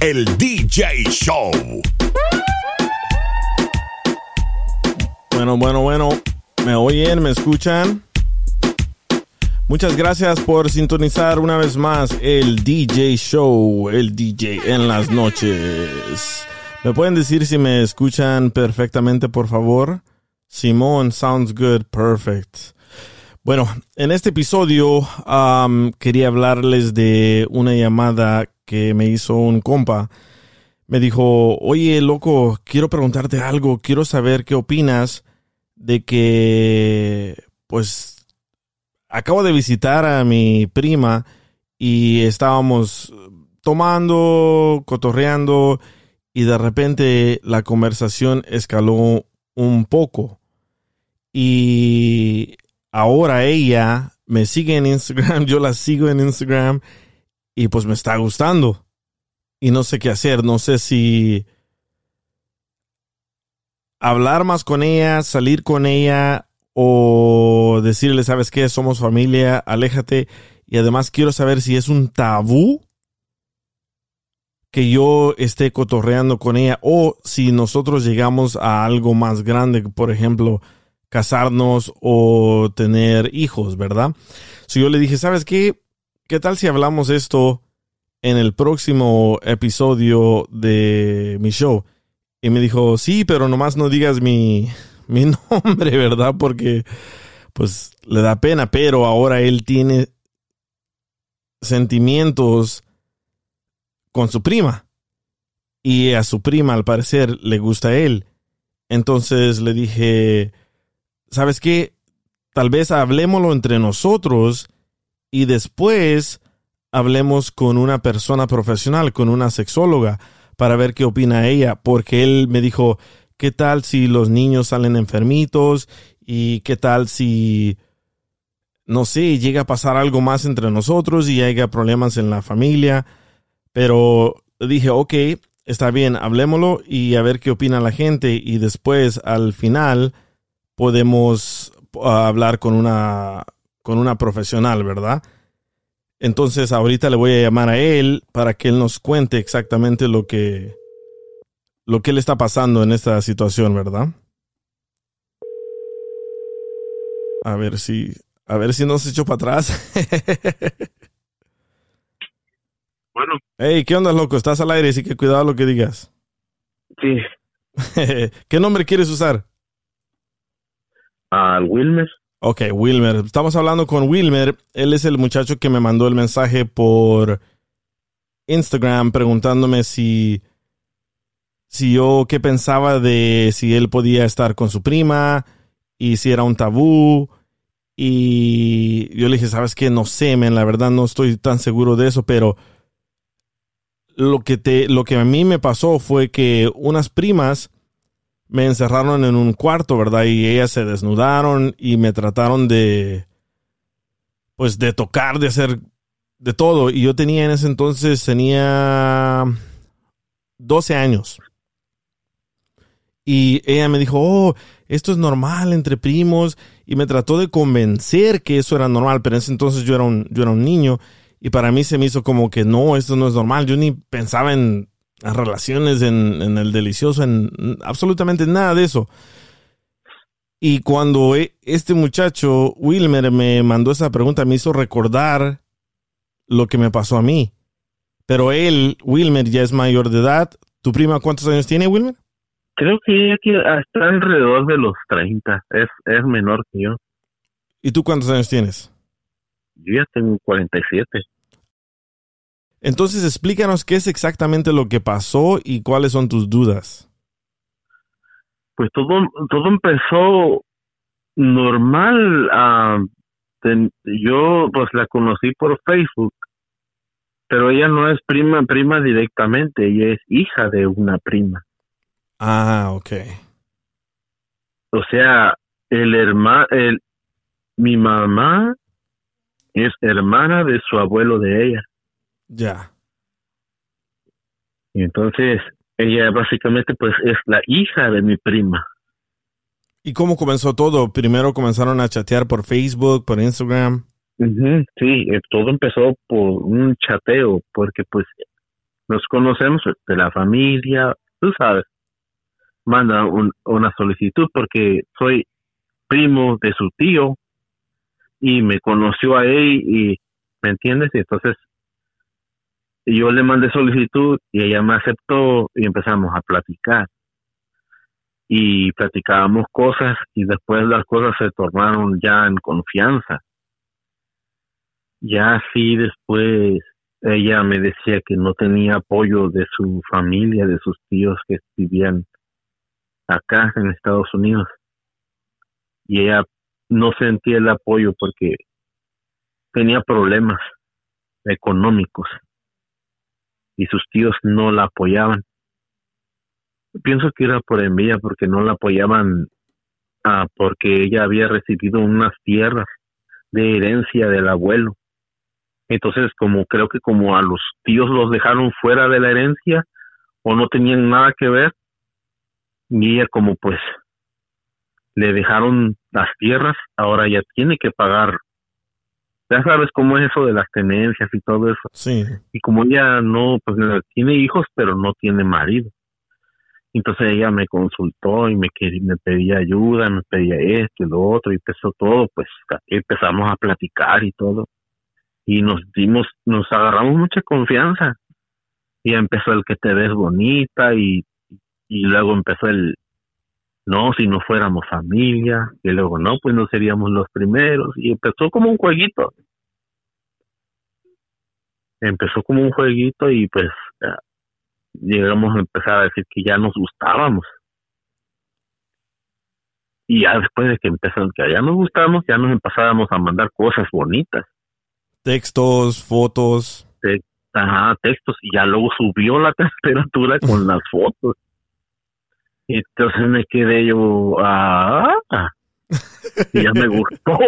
El DJ Show. Bueno, bueno, bueno. ¿Me oyen? ¿Me escuchan? Muchas gracias por sintonizar una vez más el DJ Show, el DJ en las noches. ¿Me pueden decir si me escuchan perfectamente, por favor? Simón, sounds good, perfect. Bueno, en este episodio quería hablarles de una llamada que me hizo un compa. Me dijo, oye, loco, quiero preguntarte algo, quiero saber qué opinas de que, pues, acabo de visitar a mi prima y estábamos tomando, cotorreando y de repente la conversación escaló un poco. Y ahora ella me sigue en Instagram, yo la sigo en Instagram y pues me está gustando. Y no sé qué hacer, no sé si hablar más con ella, salir con ella o decirle, ¿sabes qué? Somos familia, aléjate. Y además quiero saber si es un tabú que yo esté cotorreando con ella o si nosotros llegamos a algo más grande, por ejemplo, casarnos o tener hijos, ¿verdad? Si yo le dije, ¿sabes qué? ¿Qué tal si hablamos esto en el próximo episodio de mi show? Y me dijo, sí, pero nomás no digas mi, mi nombre, ¿verdad? Porque pues le da pena, pero ahora él tiene sentimientos con su prima. Y a su prima, al parecer, le gusta a él. Entonces le dije, ¿sabes qué? Tal vez hablemoslo entre nosotros y después hablemos con una persona profesional, con una sexóloga, para ver qué opina ella, porque él me dijo, ¿qué tal si los niños salen enfermitos? ¿Y qué tal si, no sé, llega a pasar algo más entre nosotros y haya problemas en la familia? Pero dije, ok, está bien, hablemoslo y a ver qué opina la gente y después al final podemos ah, hablar con una con una profesional, ¿verdad? Entonces ahorita le voy a llamar a él para que él nos cuente exactamente lo que lo que le está pasando en esta situación, ¿verdad? A ver si a ver si no se echó para atrás. bueno. Hey, ¿qué onda, loco? Estás al aire, así que cuidado lo que digas. Sí. ¿Qué nombre quieres usar? Al Wilmer. Ok, Wilmer. Estamos hablando con Wilmer. Él es el muchacho que me mandó el mensaje por Instagram preguntándome si, si yo qué pensaba de si él podía estar con su prima y si era un tabú. Y yo le dije, ¿sabes qué? No sé, men, la verdad no estoy tan seguro de eso, pero lo que, te, lo que a mí me pasó fue que unas primas me encerraron en un cuarto, ¿verdad? Y ellas se desnudaron y me trataron de, pues, de tocar, de hacer de todo. Y yo tenía en ese entonces, tenía 12 años. Y ella me dijo, oh, esto es normal entre primos. Y me trató de convencer que eso era normal, pero en ese entonces yo era un, yo era un niño. Y para mí se me hizo como que no, esto no es normal. Yo ni pensaba en relaciones, en, el delicioso, en absolutamente nada de eso. Y cuando e, este muchacho, Wilmer, me mandó esa pregunta, me hizo recordar lo que me pasó a mí. Pero él, Wilmer, ya es mayor de edad. ¿Tu prima cuántos años tiene, Wilmer? Creo que ella que está alrededor de los 30. Es, es menor que yo. ¿Y tú cuántos años tienes? Yo ya tengo 47. Entonces explícanos qué es exactamente lo que pasó y cuáles son tus dudas. Pues todo, todo empezó normal. ten- yo pues la conocí por Facebook, pero ella no es prima, prima directamente, ella es hija de una prima. Ah, ok. O sea, el hermano, el, mi mamá es hermana de su abuelo de ella. Ya. Y entonces ella básicamente pues es la hija de mi prima. ¿Y cómo comenzó todo? Primero comenzaron a chatear por Facebook, por Instagram. Sí, eh, todo empezó por un chateo, porque pues nos conocemos de la familia, tú sabes. Manda un- una solicitud porque soy primo de su tío y me conoció a él y, ¿me entiendes? Y entonces yo le mandé solicitud y ella me aceptó y empezamos a platicar. Y platicábamos cosas y después las cosas se tornaron ya en confianza ya así después ella me decía que no tenía apoyo de su familia, de sus tíos que vivían acá en Estados Unidos. Y ella no sentía el apoyo porque tenía problemas económicos y sus tíos no la apoyaban. Pienso que era por envidia porque no la apoyaban ah, porque ella había recibido unas tierras de herencia del abuelo. Entonces, como creo que como a los tíos los dejaron fuera de la herencia o no tenían nada que ver, y ella como pues le dejaron las tierras, ahora ya tiene que pagar. Ya sabes cómo es eso de las tenencias y todo eso. Sí. Y como ella no, pues tiene hijos, pero no tiene marido. Entonces ella me consultó y me, quería- me pedía ayuda, me pedía esto y lo otro, y empezó todo, pues empezamos a platicar y todo y nos dimos, nos agarramos mucha confianza. Y empezó el que te ves bonita y, y luego empezó el, no, si no fuéramos familia, y luego no, pues no seríamos los primeros. Y empezó como un jueguito. Empezó como un jueguito y pues llegamos a empezar a decir que ya nos gustábamos. Y ya después de que empezamos, que ya nos gustábamos, ya nos empezábamos a mandar cosas bonitas. Textos, fotos. Ajá, textos y ya luego subió la temperatura con las fotos. Entonces me quedé yo, ah, y ya me gustó.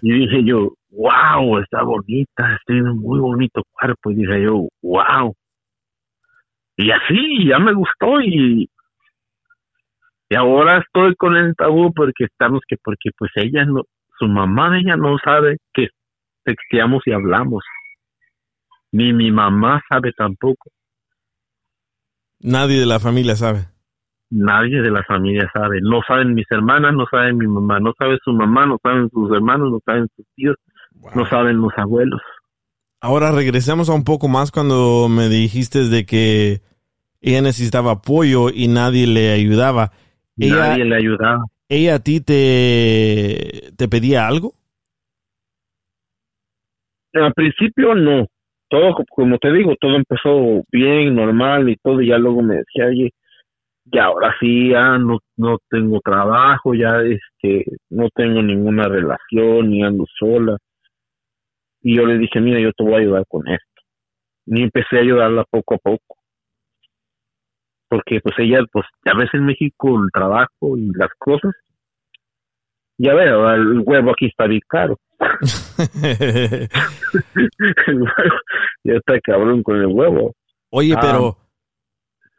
Y dije yo, wow, está bonita, tiene un muy bonito cuerpo. Y dije yo, wow. Y así, ya me gustó y, y ahora estoy con el tabú porque estamos que, porque pues ella no, su mamá ella no sabe que texteamos y hablamos ni mi mamá sabe tampoco. Nadie de la familia sabe. Nadie de la familia sabe. No saben mis hermanas, no saben mi mamá, no sabe su mamá, no saben sus hermanos, no saben sus tíos, no saben los abuelos. Ahora regresemos a un poco más cuando me dijiste de que ella necesitaba apoyo y nadie le ayudaba. Ella, Nadie le ayudaba. ella a ti te, te pedía algo. Al principio no. Todo, como te digo, todo empezó bien, normal y todo. Y ya luego me decía, oye, ya ahora sí, ya no, no tengo trabajo, ya este, no tengo ninguna relación, ni ando sola. Y yo le dije, mira, yo te voy a ayudar con esto. Y empecé a ayudarla poco a poco. Porque pues ella, pues ya ves en México el trabajo y las cosas. Ya veo, el huevo aquí está bien caro. El huevo, ya está cabrón con el huevo. Oye, Ah. pero,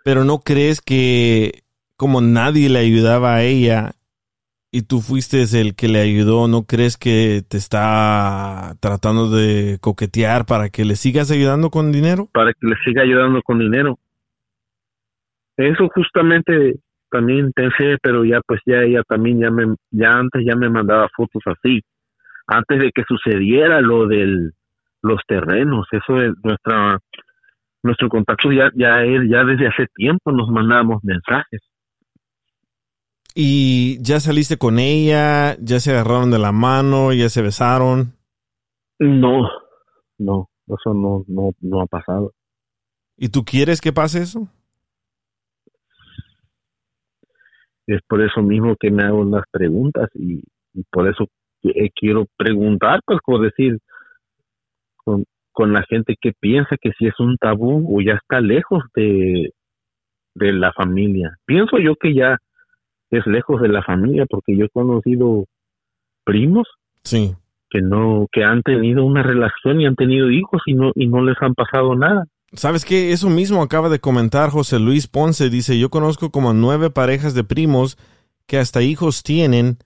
pero no crees que como nadie le ayudaba a ella y tú fuiste el que le ayudó, ¿no crees que te está tratando de coquetear para que le sigas ayudando con dinero? para que le siga ayudando con dinero. Eso justamente también pensé, pero ya pues ya ella también ya me ya antes ya me mandaba fotos así. Antes de que sucediera lo del los terrenos. Eso es nuestra nuestro contacto ya ya es ya desde hace tiempo nos mandamos mensajes. ¿Y ya saliste con ella? ¿Ya se agarraron de la mano? ¿Ya se besaron? No, no, eso no no no ha pasado. ¿Y tú quieres que pase eso? Es por eso mismo que me hago las preguntas y, y por eso quiero preguntar, pues, por decir, con, con la gente que piensa que si es un tabú o ya está lejos de, de la familia. Pienso yo que ya es lejos de la familia porque yo he conocido primos Sí. que no que han tenido una relación y han tenido hijos y no y no les han pasado nada. ¿Sabes qué? Eso mismo acaba de comentar José Luis Ponce. Dice, yo conozco como nueve parejas de primos que hasta hijos tienen.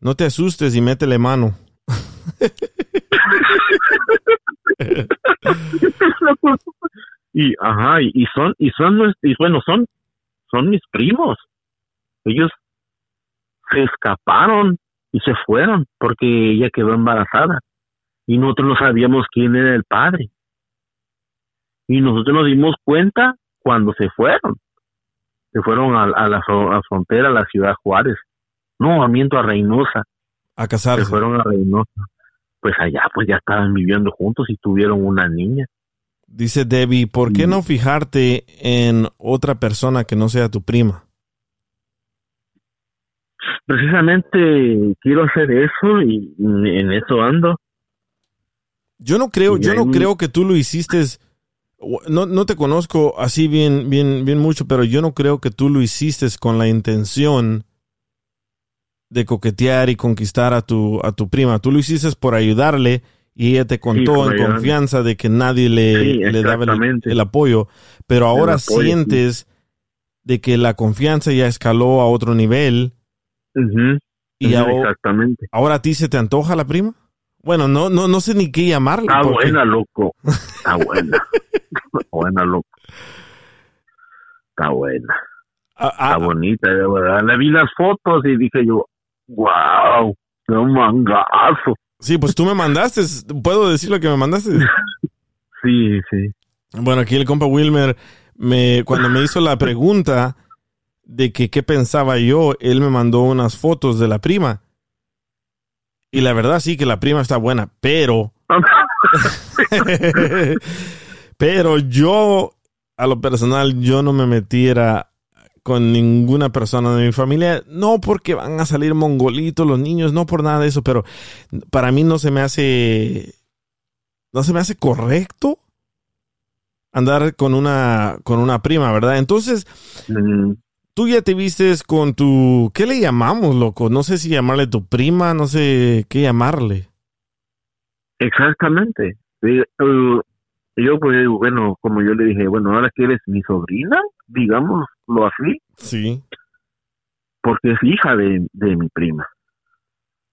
No te asustes y métele mano. y ajá y, y son y son y bueno son son mis primos. Ellos se escaparon y se fueron porque ella quedó embarazada y nosotros no sabíamos quién era el padre. Y nosotros nos dimos cuenta cuando se fueron. Se fueron a, a la fro- a frontera a la ciudad Juárez. No miento a Reynosa. A se casarse. fueron a Reynosa pues allá pues ya estaban viviendo juntos y tuvieron una niña Dice Debbie, ¿por qué Mm. no fijarte en otra persona que no sea tu prima? precisamente quiero hacer eso y en eso ando. Yo no creo, yo no creo que tú lo hiciste. No, no te conozco así bien, bien, bien mucho, pero yo no creo que tú lo hiciste con la intención de coquetear y conquistar a tu, a tu prima. Tú lo hiciste por ayudarle y ella te contó en confianza de que nadie le, Sí, le daba el, el apoyo. Pero ahora apoyo, sí. sientes de que la confianza ya escaló a otro nivel y ahora, ahora a ti se te antoja la prima. Bueno, no, no, no sé ni qué llamarle. Está porque- buena, loco. Está buena. Está buena, loco. Está buena. Ah, Está ah, bonita, de verdad. Le vi las fotos y dije yo, wow, qué mangazo. Sí, pues tú me mandaste. ¿Puedo decir lo que me mandaste? Sí, sí. Bueno, aquí el compa Wilmer, me, cuando me hizo la pregunta de que qué pensaba yo, él me mandó unas fotos de la prima. Y la verdad sí que la prima está buena, pero... pero yo, a lo personal, yo no me metiera con ninguna persona de mi familia, no porque van a salir mongolitos los niños, no por nada de eso, pero para mí no se me hace, no se me hace correcto andar con una, con una prima, ¿verdad? Entonces, Mm, tú ya te vistes con tu, ¿qué le llamamos, loco? No sé si llamarle tu prima, no sé qué llamarle. Exactamente. Sí, eh, yo pues bueno, como yo le dije, bueno, ahora que eres mi sobrina, digámoslo así, Sí, porque es hija de, de mi prima.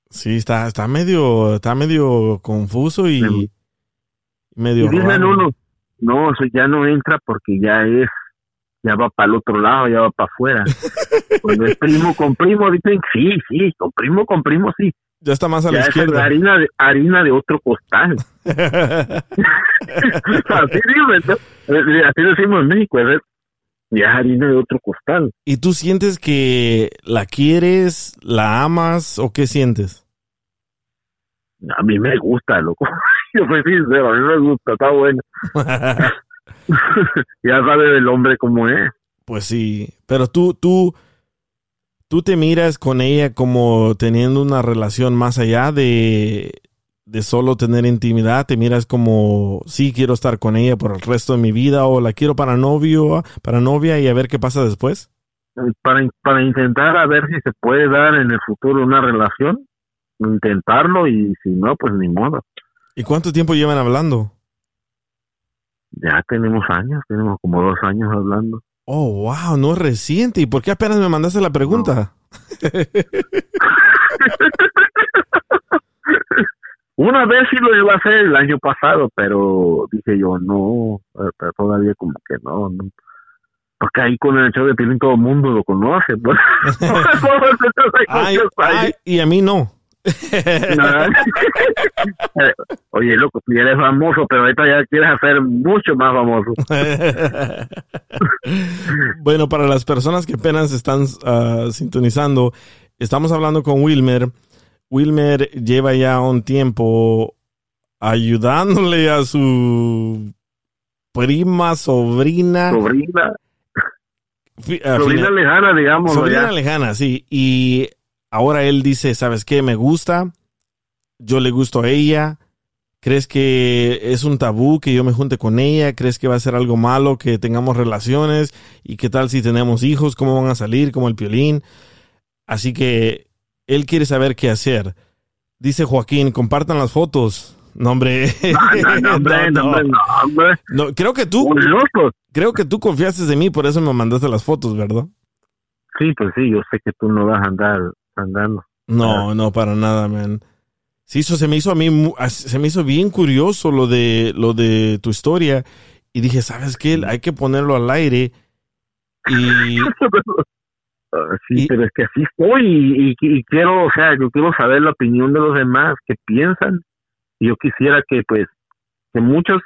sí, está, está medio, está medio confuso y Sí. medio Y dicen raro. uno, no, eso ya no entra porque ya es, ya va para el otro lado, ya va para afuera. Cuando es primo con primo, dicen, sí, sí, con primo con primo, sí. Ya está más a la Ya es izquierda. harina de, harina de otro costal. así, digo. Eh, así decimos en México, es, ya harina de otro costal. ¿Y tú sientes que la quieres, la amas o qué sientes? A mí me gusta, loco. Yo soy sincero, a mí me gusta, está bueno. ya sabe del hombre cómo es. Pues sí, pero tú, tú, tú te miras con ella como teniendo una relación más allá de, de solo tener intimidad, te miras como, sí, quiero estar con ella por el resto de mi vida o la quiero para novio, para novia y a ver qué pasa después. Para, para intentar a ver si se puede dar en el futuro una relación, intentarlo y si no, pues ni modo. ¿Y cuánto tiempo llevan hablando? Ya tenemos años, tenemos como dos años hablando. Oh, wow, no es reciente. ¿Y por qué apenas me mandaste la pregunta? Una vez sí lo iba a hacer el año pasado, pero dije yo, no, pero todavía como que no, no. Porque ahí con el show de Piolín todo el mundo lo conoce. Pues. Ay, ay, y a mí no. Oye, loco, ya eres famoso, pero ahorita ya quieres hacer mucho más famoso. bueno, para las personas que apenas están uh, sintonizando, estamos hablando con Wilmer. Wilmer lleva ya un tiempo ayudándole a su prima, sobrina. Sobrina. sobrina lejana, digamos. Sobrina lejana, sí. Y ahora él dice, ¿sabes qué? Me gusta. Yo le gusto a ella. ¿Crees que es un tabú que yo me junte con ella? ¿Crees que va a ser algo malo que tengamos relaciones? ¿Y qué tal si tenemos hijos? ¿Cómo van a salir? Como el piolín. Así que él quiere saber qué hacer. Dice Joaquín, compartan las fotos. No, hombre. No, no, creo que tú. Creo que tú confiaste en mí, por eso me mandaste las fotos, ¿verdad? Sí, pues sí, yo sé que tú no vas a andar andando. No, no, para nada, man. Sí, eso se me hizo a mí, se me hizo bien curioso lo de, lo de tu historia. Y dije, ¿sabes qué? Hay que ponerlo al aire. Y. Ah, sí, pero es que así estoy y, quiero, o sea, yo quiero saber la opinión de los demás, qué piensan. Y yo quisiera que, pues, que muchos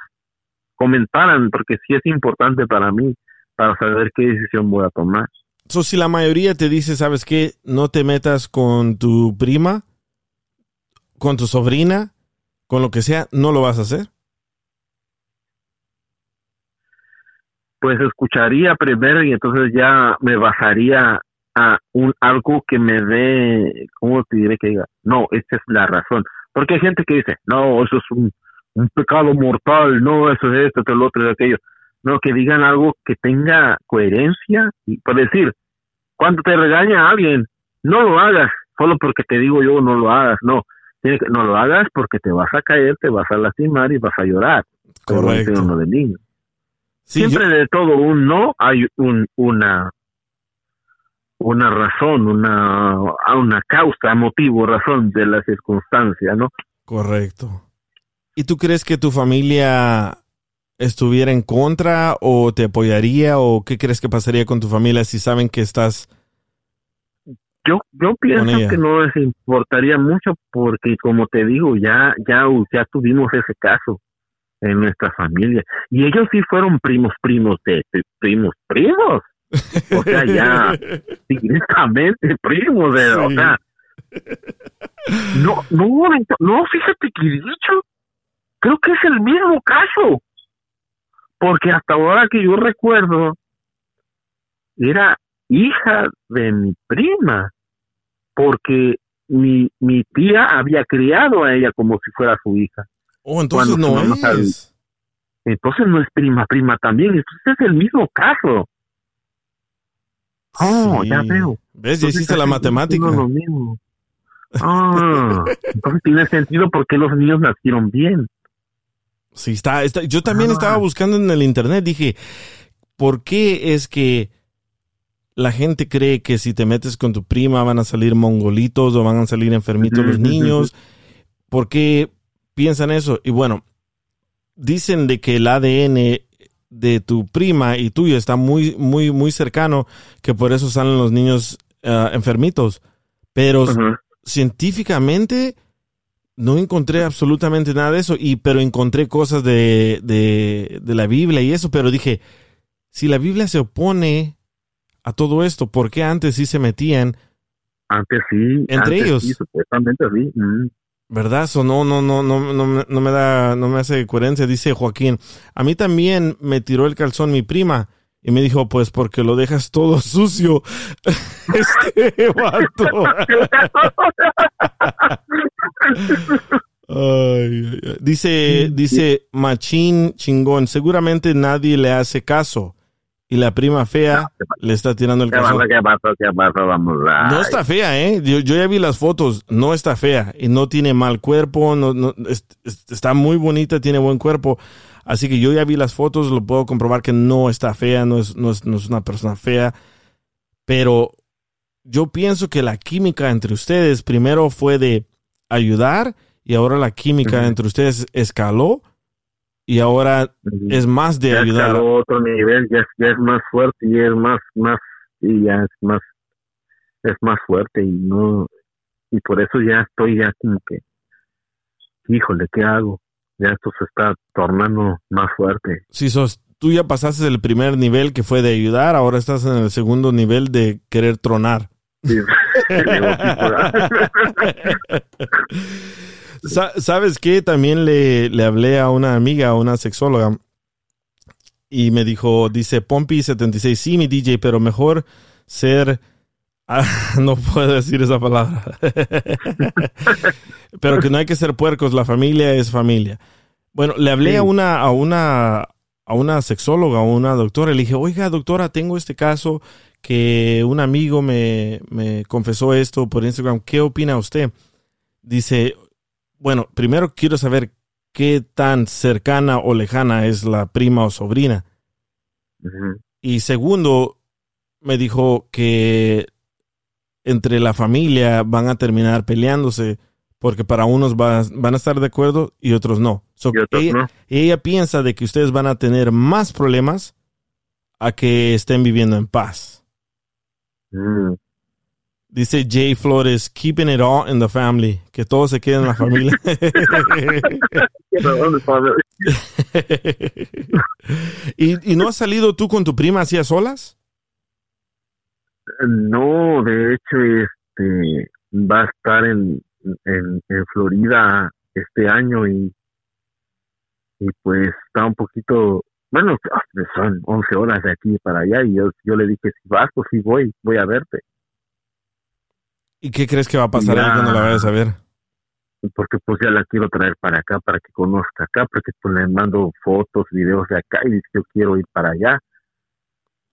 comentaran, porque sí es importante para mí, para saber qué decisión voy a tomar. So, si la mayoría te dice, ¿sabes qué? No te metas con tu prima, con tu sobrina, con lo que sea, ¿no lo vas a hacer? Pues escucharía primero y entonces ya me basaría a un algo que me dé, ¿cómo te diré que diga? No, esta es la razón. Porque hay gente que dice, no, eso es un, un pecado mortal, no, eso es esto, lo otro, aquello. No, que digan algo que tenga coherencia y por decir, cuando te regaña alguien, no lo hagas solo porque te digo yo no lo hagas, no, tiene que, no lo hagas porque te vas a caer, te vas a lastimar y vas a llorar. Correcto. Uno niño. Siempre de todo un no hay un, una una razón, una, una causa, motivo, razón de la circunstancia, ¿no? Correcto. ¿Y tú crees que tu familia estuviera en contra o te apoyaría o qué crees que pasaría con tu familia si saben que estás yo yo pienso que no les importaría mucho porque como te digo ya ya ya tuvimos ese caso en nuestra familia y ellos sí fueron primos primos de, primos primos o sea ya directamente primos de o sea no no no fíjate que dicho creo que es el mismo caso porque hasta ahora que yo recuerdo, era hija de mi prima, porque mi, mi tía había criado a ella como si fuera su hija. Oh, entonces no es. entonces no es prima, prima también, entonces es el mismo caso. Oh, ya veo. ¿Ves? Ya hiciste la matemática. lo mismo. Ah, entonces tiene sentido porque los niños nacieron bien. Sí, está, está yo también ah. estaba buscando en el internet, dije, ¿por qué es que la gente cree que si te metes con tu prima van a salir mongolitos o van a salir enfermitos los niños? ¿Por qué piensan eso? Y bueno, dicen de que el ADN de tu prima y tuyo está muy, muy, muy cercano, que por eso salen los niños ah, enfermitos. Pero científicamente no encontré absolutamente nada de eso, y, pero encontré cosas de, de, la Biblia y eso, pero dije, si la Biblia se opone a todo esto, ¿por qué antes sí se metían? Antes sí. Entre ellos. Sí, supuestamente sí. Mm. ¿Verdad? Eso no, no, no, no, no, no me da, no me hace coherencia, dice Joaquín. A mí también me tiró el calzón mi prima y me dijo, pues porque lo dejas todo sucio. Este vato. Dice, dice Machín Chingón, seguramente nadie le hace caso. Y la prima fea le está tirando el calzón. No está fea, ¿eh? Yo, ya vi las fotos. No está fea. Y no tiene mal cuerpo. No, no, está muy bonita, tiene buen cuerpo. Así que yo ya vi las fotos, lo puedo comprobar que no está fea, no es, no es, una persona fea. Pero yo pienso que la química entre ustedes primero fue de ayudar y ahora la química entre ustedes escaló y ahora es más de ayudar. Escaló otro nivel, ya, es más fuerte y es más, más, y ya es más, es más fuerte y no, y por eso ya estoy ya como que, híjole, ¿qué hago? Ya esto se está tornando más fuerte. Si sos, tú ya pasaste el primer nivel que fue de ayudar, ahora estás en el segundo nivel de querer tronar. Sí. Sa- ¿Sabes qué? También le, le hablé a una amiga, a una sexóloga, y me dijo, dice Pompi76, sí, mi DJ, pero mejor ser... Ah, no puedo decir esa palabra. pero que no hay que ser puercos, la familia es familia. Bueno, le hablé Sí. a una, a una, a una sexóloga, a una doctora, le dije, oiga, doctora, tengo este caso que un amigo me, me confesó esto por Instagram, ¿qué opina usted? Dice, bueno, primero quiero saber qué tan cercana o lejana es la prima o sobrina. Y segundo, me dijo que entre la familia van a terminar peleándose porque para unos va- van a estar de acuerdo y otros no. So, Y otros ella, no. ella piensa de que ustedes van a tener más problemas a que estén viviendo en paz. Mm. Dice Jay Flores, keeping it all in the family, que todo se quede en la familia. ¿Y, ¿Y no has salido tú con tu prima así a solas? No, de hecho, este va a estar en, en, en Florida este año y, y pues está un poquito, bueno, son 11 horas de aquí para allá y yo, yo le dije, si vas, pues sí voy, voy a verte. ¿Y qué crees que va a pasar ahí Ya. cuando la vayas a ver? porque pues ya la quiero traer para acá para que conozca acá porque pues le mando fotos videos de acá y dice yo quiero ir para allá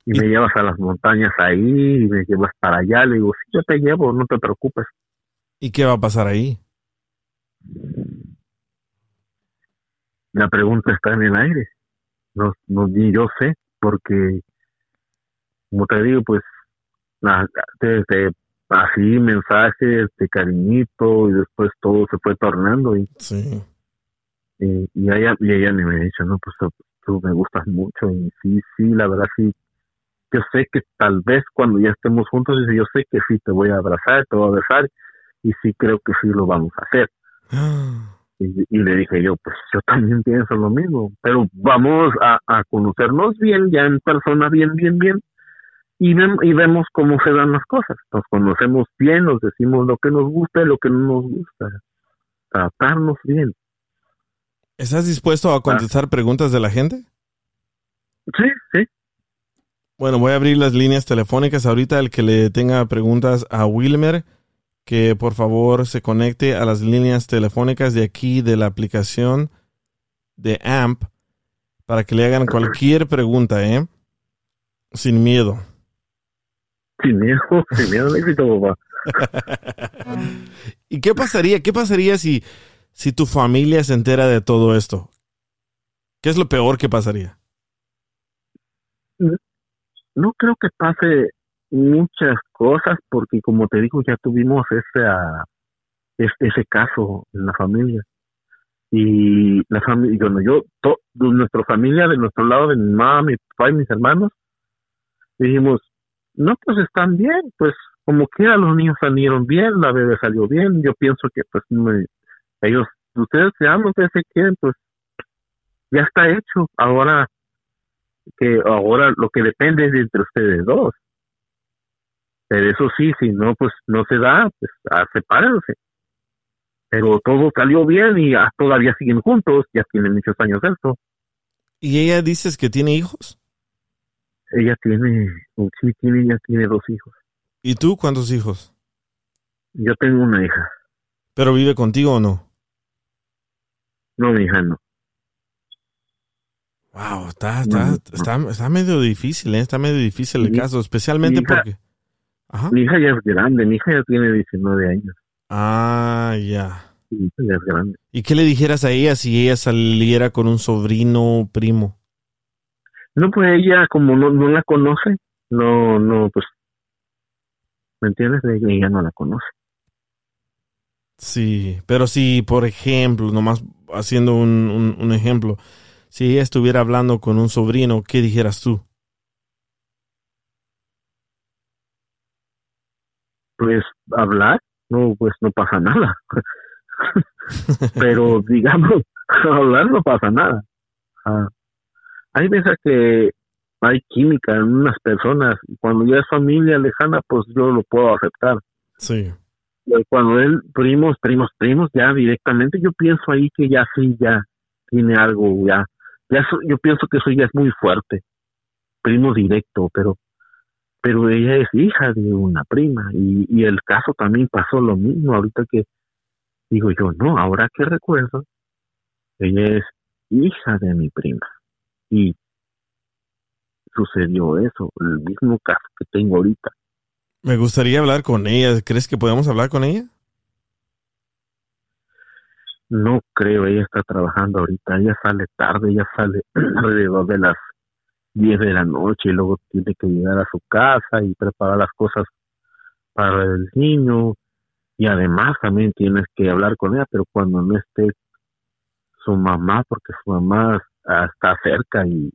y me llevas a las montañas ahí y me llevas para allá le digo sí yo te llevo no te preocupes ¿Y qué va a pasar ahí? la pregunta está en el aire no no ni yo sé porque como te digo pues la- desde así mensajes de cariñito y después todo se fue tornando y Sí. y, y ella y ella me había dicho no pues tú, tú me gustas mucho y sí sí la verdad sí yo sé que tal vez cuando ya estemos juntos dice yo sé que sí te voy a abrazar te voy a besar y sí creo que sí lo vamos a hacer y, y le dije yo pues yo también pienso lo mismo pero vamos a, a conocernos bien ya en persona bien bien bien y, vem- y vemos cómo se dan las cosas nos conocemos bien nos decimos lo que nos gusta y lo que no nos gusta tratarnos bien ¿Estás dispuesto a contestar preguntas de la gente? sí sí Bueno, voy a abrir las líneas telefónicas ahorita. El que le tenga preguntas a Wilmer, que por favor se conecte a las líneas telefónicas de aquí de la aplicación de AMP para que le hagan cualquier pregunta, ¿eh? Sin miedo. Sin miedo, sin miedo al éxito, papá. ¿Y qué pasaría? ¿Qué pasaría si, si tu familia se entera de todo esto? ¿Qué es lo peor que pasaría? No creo que pase muchas cosas porque, como te digo, ya tuvimos ese, ah, es- ese caso en la familia. Y la familia, bueno, yo, to- nuestra familia, de nuestro lado, de mi mamá, mi papá y mis hermanos, dijimos, no, pues están bien, pues como quiera los niños salieron bien, la bebé salió bien, yo pienso que pues ellos, ustedes se aman, ustedes se quieren, pues ya está hecho, ahora que ahora lo que depende es de entre ustedes dos. Pero eso sí, si no, pues no se da, pues ah, sepárense. Pero todo salió bien y ah, todavía siguen juntos, ya tienen muchos años esto. ¿Y ella dices que tiene hijos? Ella tiene, sí, tiene, ella tiene dos hijos. ¿Y tú cuántos hijos? Yo tengo una hija, ¿Pero vive contigo o no? no mi hija no. Wow, está, está, No, no. está, está medio difícil, ¿eh? Está medio difícil el Mi- caso, especialmente mi hija- porque... Ajá. Mi hija ya es grande, mi hija ya tiene 19 años. Ah, ya. Mi hija ya es grande. ¿Y qué le dijeras a ella si ella saliera con un sobrino primo? No, pues ella como no, no la conoce, no, no, pues, ¿me entiendes? Ella, ella no la conoce. Sí, pero si, por ejemplo, nomás haciendo un, un, un ejemplo, si ella estuviera hablando con un sobrino, ¿qué dijeras tú? Pues hablar, no, pues no pasa nada. Pero digamos, hablar no pasa nada. Ah, hay veces que hay química en unas personas y cuando ya es familia lejana, pues yo lo puedo aceptar. Sí. Pero cuando él, primos, primos, primos, ya directamente, yo pienso ahí que ya sí, ya tiene algo, ya. ya eso- yo pienso que eso ya es muy fuerte. Primo directo, pero pero ella es hija de una prima y, y el caso también pasó lo mismo ahorita que digo yo no ahora que recuerdo ella es hija de mi prima y sucedió eso el mismo caso que tengo ahorita Me gustaría hablar con ella. ¿Crees que podemos hablar con ella? no creo ella está trabajando ahorita ella sale tarde ella sale alrededor de las 10 de la noche y luego tiene que llegar a su casa y preparar las cosas para el niño y además también tienes que hablar con ella, pero cuando no esté su mamá, porque su mamá está cerca y,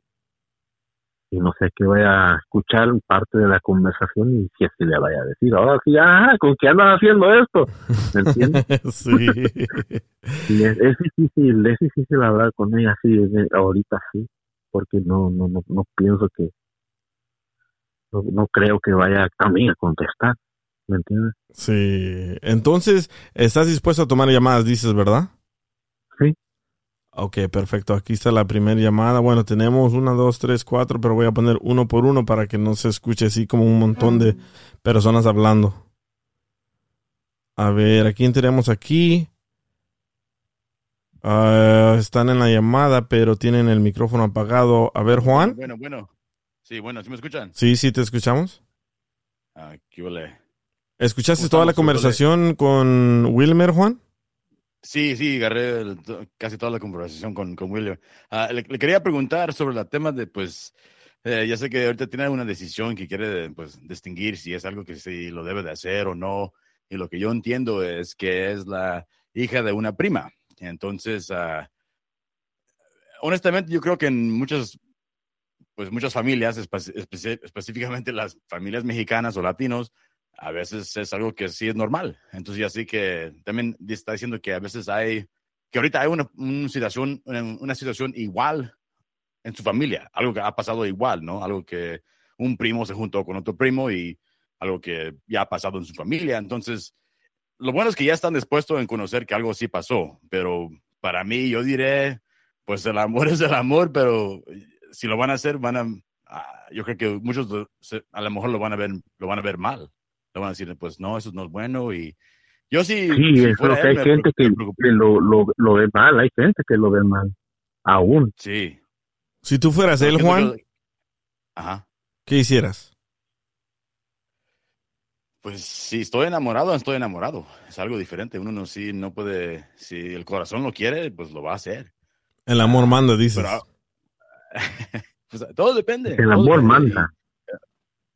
y no sé qué vaya a escuchar parte de la conversación y si es que le vaya a decir, ahora sí, ah, ¿con qué andas haciendo esto? ¿Me entiendes? sí. Y es, es difícil, es difícil hablar con ella así, ahorita sí, porque no, no, no, no pienso que, no, no creo que vaya también a contestar, ¿me entiendes? Sí. Entonces, estás dispuesto a tomar llamadas, dices, ¿verdad? Ok, perfecto. Aquí está la primera llamada. Bueno, tenemos una, dos, tres, cuatro, pero voy a poner uno por uno para que no se escuche así como un montón de personas hablando. A ver, ¿a quién tenemos aquí? Ah, están en la llamada, pero tienen el micrófono apagado. A ver, Juan. Bueno, bueno. Sí, bueno, ¿sí me escuchan? Sí, sí, te escuchamos. Ah, qué ole. ¿Escuchaste ¿Cómo toda la conversación con Wilmer, Juan? Sí, sí, agarré casi toda la conversación con, con William. Ah, le, quería preguntar sobre el tema de, pues, eh, ya sé que ahorita tiene una decisión que quiere, pues, distinguir si es algo que sí lo debe de hacer o no. Y lo que yo entiendo es que es la hija de una prima. Entonces, ah, honestamente, yo creo que en muchas, pues, muchas familias, espe- espe- específicamente las familias mexicanas o latinos, a veces es algo que sí es normal. Entonces, ya sí que también está diciendo que a veces hay, que ahorita hay una, una situación, una, una situación igual en su familia, algo que ha pasado igual, ¿no? Algo que un primo se juntó con otro primo y algo que ya ha pasado en su familia. Entonces, lo bueno es que ya están dispuestos en conocer que algo sí pasó, pero para mí yo diré, pues el amor es el amor, pero si lo van a hacer, van a, ah, yo creo que muchos a lo mejor lo van a ver, lo van a ver mal. Lo van a decir, pues no, eso no es bueno y yo sí. Sí, si es lo que hay gente que, lo, lo, lo ve mal, hay gente que lo ve mal, aún. Sí. Si tú fueras él, Juan, que- Ajá. ¿qué hicieras? Pues si estoy enamorado, estoy enamorado. Es algo diferente. Uno no, sí, no puede, si el corazón lo quiere, pues lo va a hacer. El amor manda, dices. Pero, pues, todo depende. El todo amor depende. manda.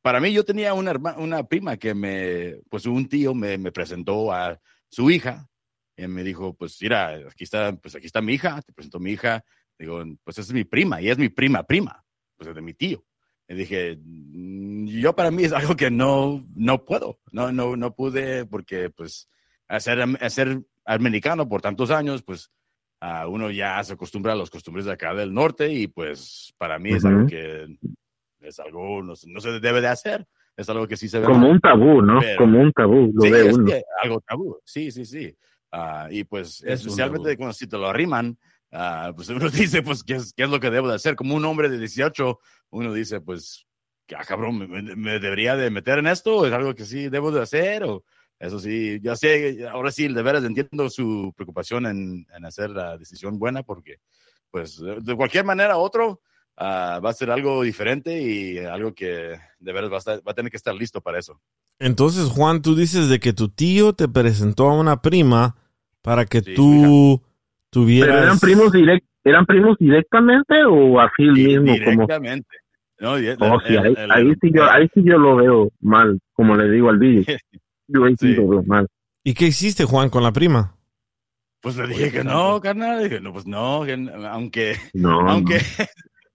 Para mí, yo tenía una, herma- una prima que me, pues un tío me, me presentó a su hija y me dijo, pues mira, aquí está, pues aquí está mi hija, te presento a mi hija. Digo, pues esa es mi prima y es mi prima prima, pues es de mi tío. Y dije, "Mm, yo para mí es algo que no, no puedo, no, no, no pude porque pues hacer, hacer americano por tantos años, pues a uno ya se acostumbra a los costumbres de acá del norte y pues para mí es Ujú. algo que es algo no, no se debe de hacer, es algo que sí se ve Como mal. un tabú, ¿no? Pero- Como un tabú, lo Sí, uno. algo tabú, sí, sí, sí. Ah, y pues Es especialmente cuando si te lo arriman, ah, pues uno dice, pues, ¿qué es, ¿qué es lo que debo de hacer? Como un hombre de 18, uno dice, pues, ah, cabrón, ¿me, me- debería de meter en esto? ¿Es algo que sí debo de hacer? O eso sí, ya sé, ahora sí, de veras entiendo su preocupación en, en hacer la decisión buena, porque, pues, de cualquier manera, otro ah, va a ser algo diferente y algo que de veras va a, estar- va a tener que estar listo para eso. Entonces, Juan, tú dices de que tu tío te presentó a una prima para que Sí, tú tuvieras... ¿Pero eran primos, direct, eran primos directamente o así el mismo? Como, directamente. No, di- Oh, sí, el- ahí, el- ahí sí yo, ahí sí yo lo veo mal, como le digo al vídeo. Yo ahí sí Sí. lo veo mal. ¿Y qué hiciste, Juan, con la prima? Pues le dije que no, carnal. Dije, no, pues no, que aunque, No, aunque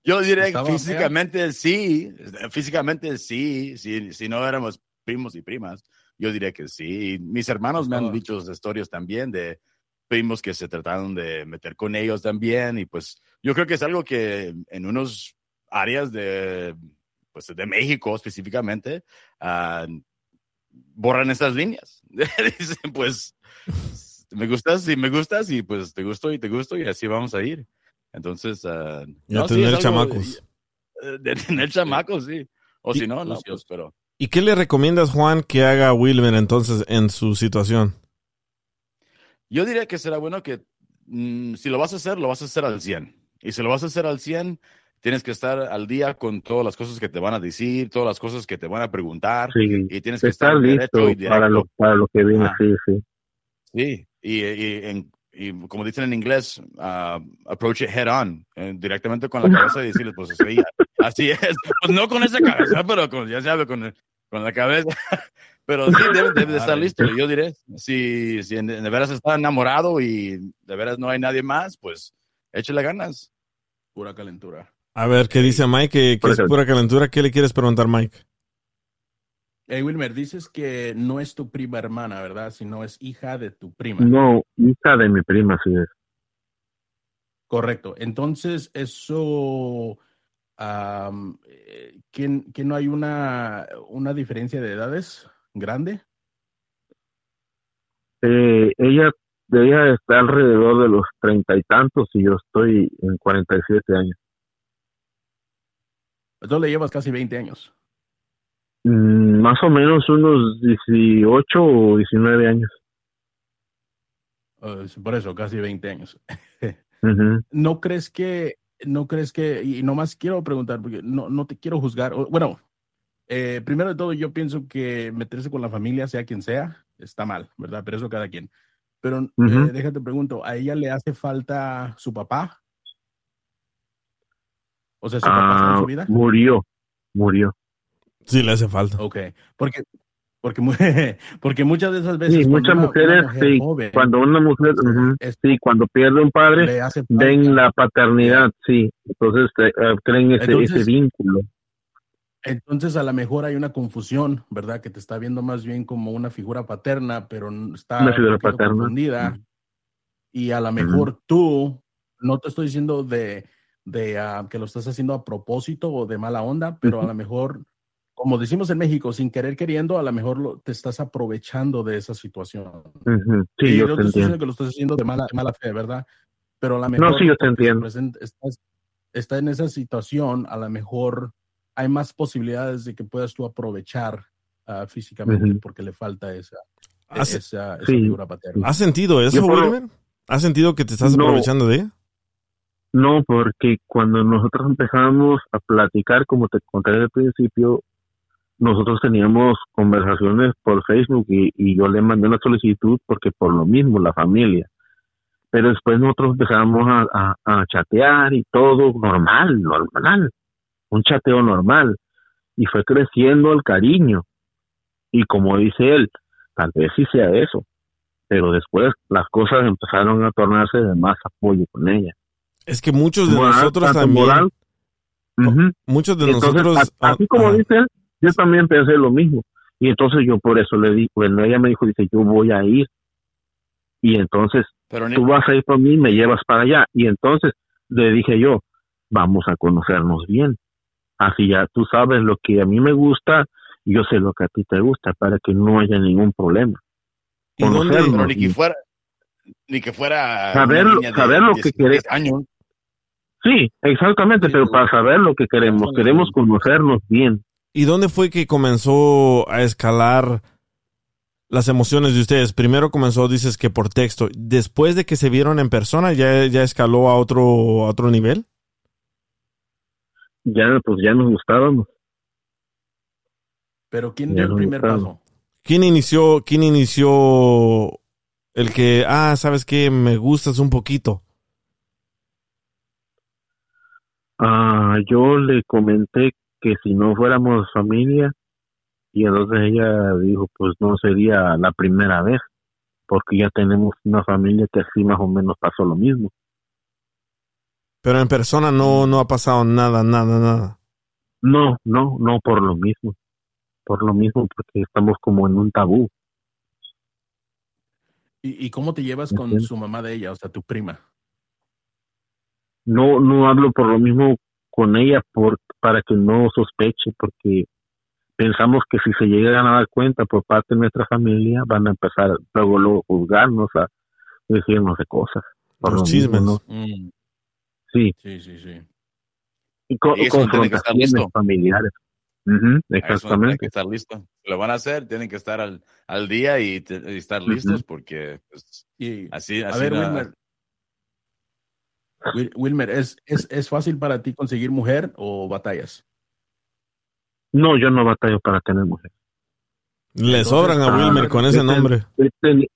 yo diré que fea. físicamente sí, físicamente sí, si, si no éramos primos y primas, yo diría que sí. Mis hermanos me han dicho historias también de primos que se trataron de meter con ellos también y pues yo creo que es algo que en unos áreas de, pues, de México específicamente uh, borran estas líneas. Dicen pues me gustas y me gustas y pues te gusto y te gusto y así vamos a ir. Entonces, uh, no, tener chamacos. De, tener chamacos, sí. O si no, no, pues, pero. ¿Y qué le recomiendas, Juan, que haga Wilmer entonces en su situación? Yo diría que será bueno que mm, si lo vas a hacer, lo vas a hacer al 100. Y si lo vas a hacer al 100, tienes que estar al día con todas las cosas que te van a decir, todas las cosas que te van a preguntar. Sí, y tienes que estar, listo para lo, para lo que viene, sí, sí. Sí, y, como dicen en inglés, uh, approach it head on, eh, directamente con la cabeza y decirles, pues así, así es. Pues no con esa cabeza, pero con, ya sabe, con, con la cabeza. Pero sí, debe, debe de estar listo, yo diré. Si, si de veras está enamorado y de veras no hay nadie más, pues échale ganas. Pura calentura. A ver, ¿qué dice Mike? ¿Qué, es pura calentura? ¿Qué le quieres preguntar, Mike? Hey, Wilmer, dices que no es tu prima hermana, ¿verdad? Sino es hija de tu prima. No, hija de mi prima, sí es. Correcto. Entonces, eso, eh, ¿que, no hay una, una diferencia de edades grande? Eh, ella, ella está alrededor de los treinta y tantos y yo estoy en cuarenta y siete años. Entonces le llevas casi veinte años. Mm, más o menos unos 18 o 19 años. Oh, por eso, casi 20 años. ¿No crees que, no crees que, y nomás quiero preguntar, porque no, no te quiero juzgar, bueno, eh, primero de todo yo pienso que meterse con la familia, sea quien sea, está mal, ¿verdad? Pero eso cada quien. Pero eh, déjate pregunto, ¿a ella le hace falta su papá? O sea, ¿su papá está en su ah, vida? Murió, murió. Sí, le hace falta. Ok, porque, porque, porque muchas de esas veces... Sí, muchas mujeres, sí, cuando una mujer, sí, cuando pierde un padre, ven la paternidad, sí, entonces eh, creen ese, ese vínculo. Entonces a lo mejor hay una confusión, ¿verdad? Que te está viendo más bien como una figura paterna, pero está una figura paterna. confundida. Y a lo mejor tú, no te estoy diciendo de, de ah, que lo estás haciendo a propósito o de mala onda, pero a lo mejor como decimos en México, sin querer queriendo, a lo mejor te estás aprovechando de esa situación. Sí, yo te, entiendo. Diciendo que lo estás haciendo de mala, mala fe, ¿verdad? Pero a lo mejor... No, sí, yo te entiendo. Estás, está en esa situación, a lo mejor hay más posibilidades de que puedas tú aprovechar uh, físicamente porque le falta esa, esa, esa figura paterna. ¿Has sentido eso, Wilmer? ¿Has sentido que te estás aprovechando de ella? No, porque cuando nosotros empezamos a platicar, como te conté al principio, nosotros teníamos conversaciones por Facebook y, yo le mandé una solicitud porque por lo mismo, la familia. Pero después nosotros empezamos a, chatear y todo normal, normal, un chateo normal. Y fue creciendo el cariño. Y como dice él, tal vez sí sea eso. Pero después las cosas empezaron a tornarse de más apoyo con ella. Es que muchos de nosotros también... Muchos de nosotros... Así como dice él, yo también pensé lo mismo. Y entonces yo por eso le di, bueno, ella me dijo, dice, yo voy a ir. Y entonces, tú vas a ir por mí, me llevas para allá. Y entonces le dije yo, vamos a conocernos bien. Así ya tú sabes lo que a mí me gusta y yo sé lo que a ti te gusta para que no haya ningún problema. ¿Y dónde, ni que fuera, ni que fuera saber, saber lo que queremos. Sí, exactamente, pero para saber lo que queremos, queremos conocernos bien. ¿Y dónde fue que comenzó a escalar las emociones de ustedes? Primero comenzó, dices que por texto. Después de que se vieron en persona, ¿ya, ya escaló a otro, a otro nivel? Ya, pues ya nos gustábamos. Pero ¿quién dio el primer paso? ¿Quién inició, quién inició el que, ah, sabes que me gustas un poquito? Ah, yo le comenté que si no fuéramos familia, y entonces ella dijo, pues no sería la primera vez, porque ya tenemos una familia que así más o menos pasó lo mismo. Pero en persona no, no ha pasado nada, nada, nada. No, no, no por lo mismo. por lo mismo, porque estamos como en un tabú. ¿Y, cómo te llevas con su mamá de ella, o sea, tu prima? No, no hablo por lo mismo con ella por, para que no sospeche, porque pensamos que si se llegan a dar cuenta por parte de nuestra familia, van a empezar luego, luego a juzgarnos, a decirnos de cosas. Por Los chismes. Mm. Sí. Sí, sí, sí. Y, con, confrontaciones familiares exactamente. Tienen que estar listo. Lo van a hacer, tienen que estar al, al día y, estar listos porque pues, así, A ver, Wilmer, ¿es, es, ¿es fácil para ti conseguir mujer o batallas? No, yo no batallo para tener mujer. Le sobran a Wilmer con ese nombre. He, tenido,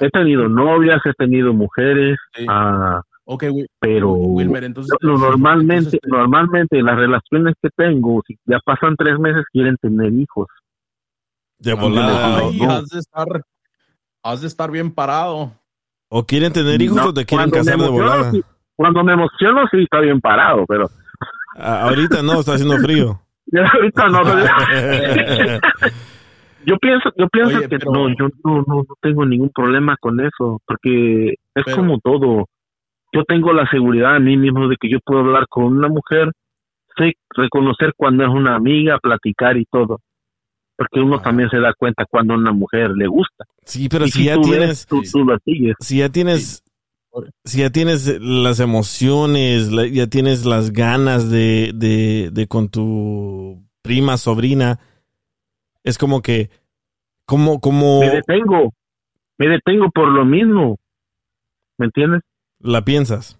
he, tenido, novias, he tenido mujeres. Ah, Ok, pero Wilmer, entonces, normalmente, normalmente las relaciones que tengo, si ya pasan tres meses, quieren tener hijos. De volada. has, de estar, has de estar bien parado. ¿O quieren tener hijos o te quieren casar de volada? cuando me emociono, sí, está bien parado, pero... ahorita no, está haciendo frío. ahorita no. yo pienso, yo pienso que no, yo no, no, tengo ningún problema con eso, porque es como todo yo tengo la seguridad en mí mismo de que yo puedo hablar con una mujer, sé reconocer cuando es una amiga, platicar y todo. Porque uno también se da cuenta cuando a una mujer le gusta. Sí, pero si, ya tienes, si ya tienes, si ya tienes las emociones, ya tienes las ganas de, de, de con tu prima, sobrina, es como que, como, como... Me detengo, me detengo por lo mismo, ¿me entiendes? la piensas.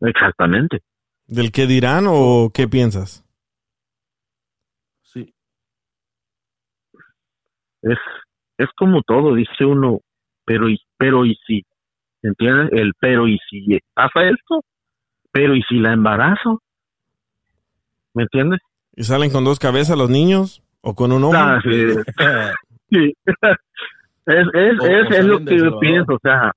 Exactamente. ¿Del qué dirán o qué piensas? Sí. Es, es como todo, dice uno, pero y, pero y si, ¿entiendes? El pero y si pasa esto, pero y si la embarazo, ¿me entiendes? ¿Y salen con dos cabezas los niños? ¿O con un ojo? Ah, sí. Es, es, es, es lo que yo pienso, o sea,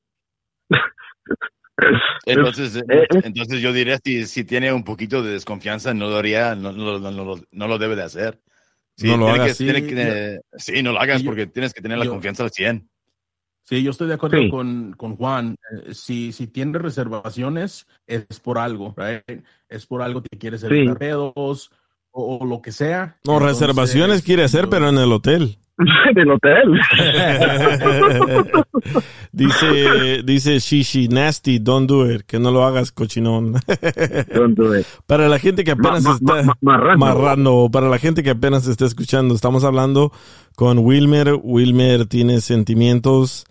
entonces, eh, entonces yo diría si, si tiene un poquito de desconfianza no lo haría, no, no, no, no lo debe de hacer. Sí, no lo hagas. sí, no lo hagas porque tienes que tener la confianza al 100. Sí, yo estoy de acuerdo con, con, Juan. Eh, si, si tiene reservaciones, es por algo, right? Es por algo que quiere ser pedos o, lo que sea. No, reservaciones quiere hacer, pero en el hotel. del hotel. dice, dice Shishi, nasty, don't do it, que no lo hagas cochinón. don't do it. Para la gente que apenas está marrando. para la gente que apenas está escuchando, estamos hablando con Wilmer. Wilmer tiene sentimientos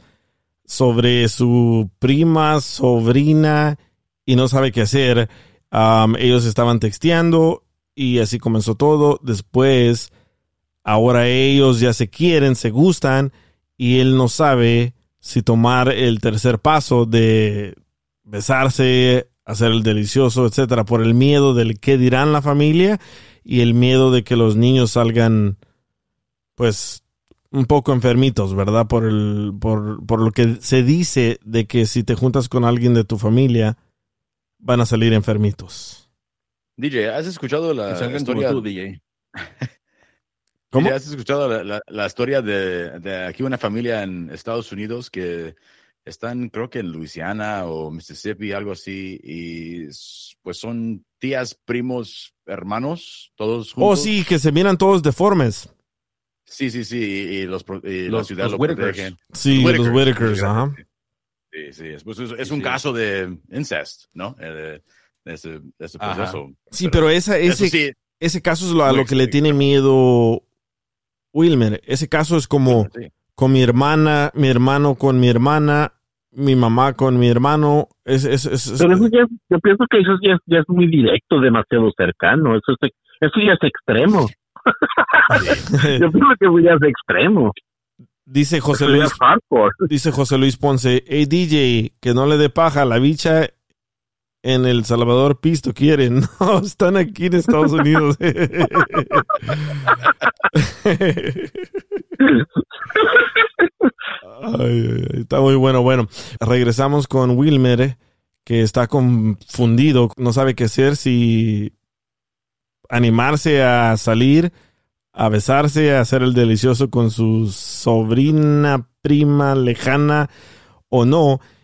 sobre su prima, sobrina y no sabe qué hacer. Um, ellos estaban texteando y así comenzó todo. Después Ahora ellos ya se quieren, se gustan y él no sabe si tomar el tercer paso de besarse, hacer el delicioso, etcétera, por el miedo del qué dirán la familia y el miedo de que los niños salgan, pues, un poco enfermitos, ¿verdad? Por, el, por, por lo que se dice de que si te juntas con alguien de tu familia, van a salir enfermitos. DJ, ¿has escuchado la historia? DJ. ¿Cómo? ¿Has escuchado la, historia de, aquí una familia en Estados Unidos que están, creo que en Luisiana o Mississippi, algo así, y pues son tías, primos, hermanos, todos oh, juntos? Oh, sí, que se miran todos deformes. Sí, sí, sí, y, los, la ciudad los protegen. Sí, los Whitakers, ajá. Sí, sí, es, pues, es, un caso de incest, ¿no? Eh, de, ese, proceso. Sí, pero, esa, ese, ese caso es lo, a lo que le tiene miedo Wilmer, ese caso es como con mi hermana, mi hermano con mi hermana, mi mamá con mi hermano. Es, es, Pero eso ya, yo pienso que eso ya, es muy directo, demasiado cercano. Eso, eso ya es extremo. yo pienso que ya es extremo. Dice José Luis. Dice José Luis Ponce, hey DJ, que no le dé paja a la bicha en El Salvador Pisto quieren. No, están aquí en Estados Unidos. está muy bueno. Bueno, regresamos con Wilmer, que está confundido, no sabe qué hacer, si animarse a salir, a besarse, a hacer el delicioso con su sobrina, prima, lejana o no.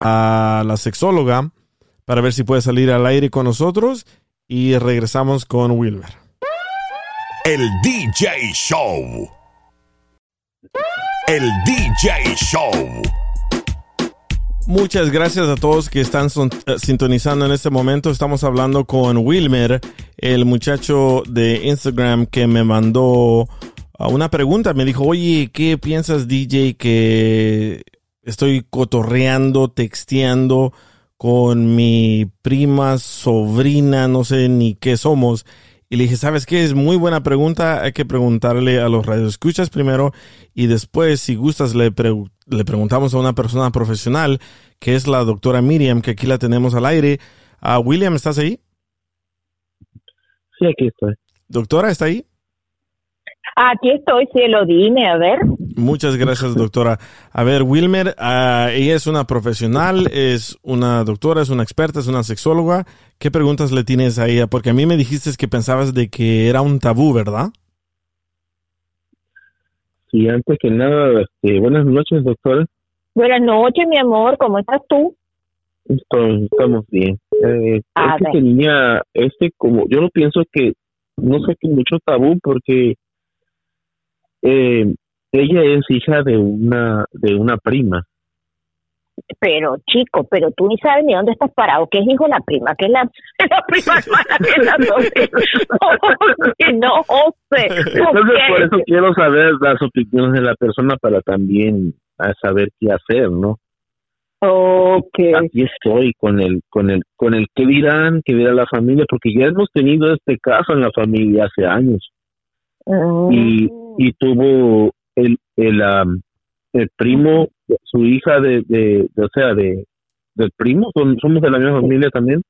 a la sexóloga para ver si puede salir al aire con nosotros y regresamos con Wilmer. El DJ Show. El DJ Show. Muchas gracias a todos que están eh, sintonizando en este momento. Estamos hablando con Wilmer, el muchacho de Instagram que me mandó uh, una pregunta. Me dijo, oye, ¿qué piensas DJ que estoy cotorreando, texteando con mi prima, sobrina, no sé ni qué somos. Y le dije, ¿sabes qué? Es muy buena pregunta. Hay que preguntarle a los radioescuchas primero y después, si gustas, le, le preguntamos a una persona profesional, que es la doctora Miriam, que aquí la tenemos al aire. Uh, William, ¿estás ahí? Sí, aquí estoy. Doctora, ¿está ahí? Aquí estoy, cielo, dime, a ver. Muchas gracias, doctora. A ver, Wilmer, uh, ella es una profesional, es una doctora, es una experta, es una sexóloga. ¿Qué preguntas le tienes a ella? Porque a mí me dijiste que pensabas de que era un tabú, ¿verdad? Sí, antes que nada, este, buenas noches, doctora. Buenas noches, mi amor, ¿cómo estás tú? Estoy, estamos bien. Eh, este tenía, este como, yo lo pienso que no sé qué mucho tabú porque eh, ella es hija de una de una prima. Pero chico, pero tú ni sabes ni dónde estás parado, ¿Qué es hijo de la prima, ¿Qué es la, la prima hermana, que es la no sé. Entonces por eso quiero saber las opiniones de la persona para también saber qué hacer, ¿no? Okay. Aquí estoy con el, con el, con el que dirán, que dirá la familia, porque ya hemos tenido este caso en la familia hace años. Y, y tuvo el, el, el primo, su hija de, de, o sea, de, del primo, somos de la misma familia también,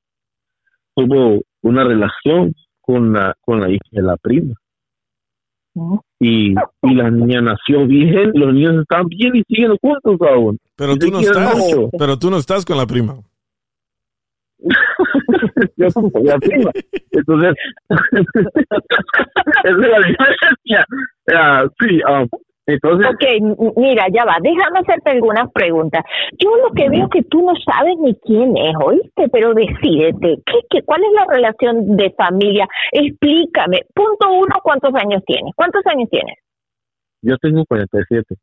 tuvo una relación con la, con la hija de la prima. Y, y la niña nació bien, los niños están bien y siguen juntos aún. Pero tú no estás, pero tú no estás con la prima. yo. Entonces, es la diferencia. sí, um, entonces. Ok, mira, ya va, déjame hacerte algunas preguntas. Yo lo que veo que tú no sabes ni quién es, ¿oíste? Pero decídete, ¿qué, qué, cuál es la relación de familia? Explícame. Punto uno, ¿cuántos años tienes? ¿Cuántos años tienes? Yo tengo 47.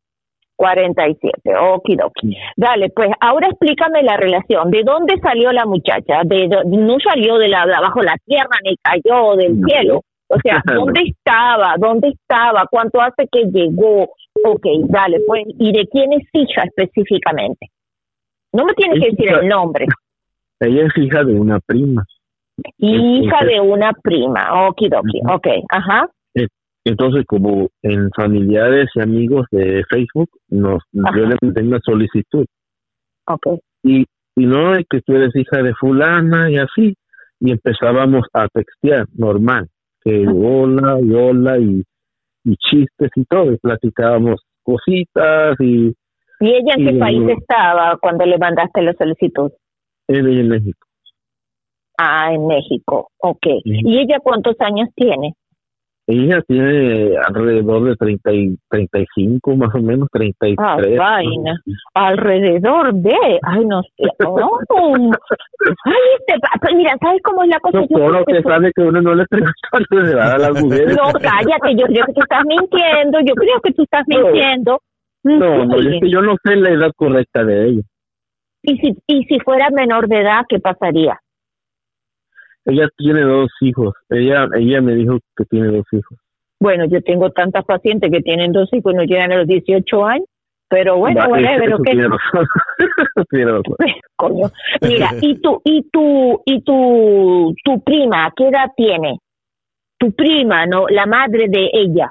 47, okidoki. Dale, pues ahora explícame la relación. ¿De dónde salió la muchacha? De, no salió de, la, de abajo de la tierra ni cayó del cielo. O sea, ¿dónde estaba? ¿Dónde estaba? ¿Cuánto hace que llegó? Ok, dale, pues, ¿y de quién es hija específicamente? No me tienes que decir el nombre. Ella es hija de una prima. Hija de una prima, okidoki, ok, ajá. Entonces, como en familiares y amigos de Facebook, nos, yo le mandé una solicitud. Okay. Y, y no es que tú eres hija de fulana y así. Y empezábamos a textear normal, que hola y hola y, y chistes y todo. Y platicábamos cositas y... ¿Y ella en qué país estaba cuando le mandaste la solicitud? Ella en México. Ah, en México, ok. ¿Y ella cuántos años tiene? Ella tiene alrededor de 30 y 35, más o menos, 33. Ah, vaina. Alrededor de. Ay, no sé. Oh. Ay, este, mira, ¿sabes cómo es la cosa? No, yo que sabe que uno no le pregunta a las mujeres. No, cállate, yo creo que tú estás mintiendo. Yo creo que tú estás mintiendo. No, no, es que yo no sé la edad correcta de ella. ¿Y si, y si fuera menor de edad, qué pasaría? Ella tiene dos hijos. Ella, ella me dijo que tiene dos hijos. Bueno, yo tengo tantas pacientes que tienen dos hijos y no llegan a los 18 años. Pero bueno, bueno, pero que Coño. Mira, y tu y tu y tu tu prima, ¿qué edad tiene? Tu prima, no, la madre de ella.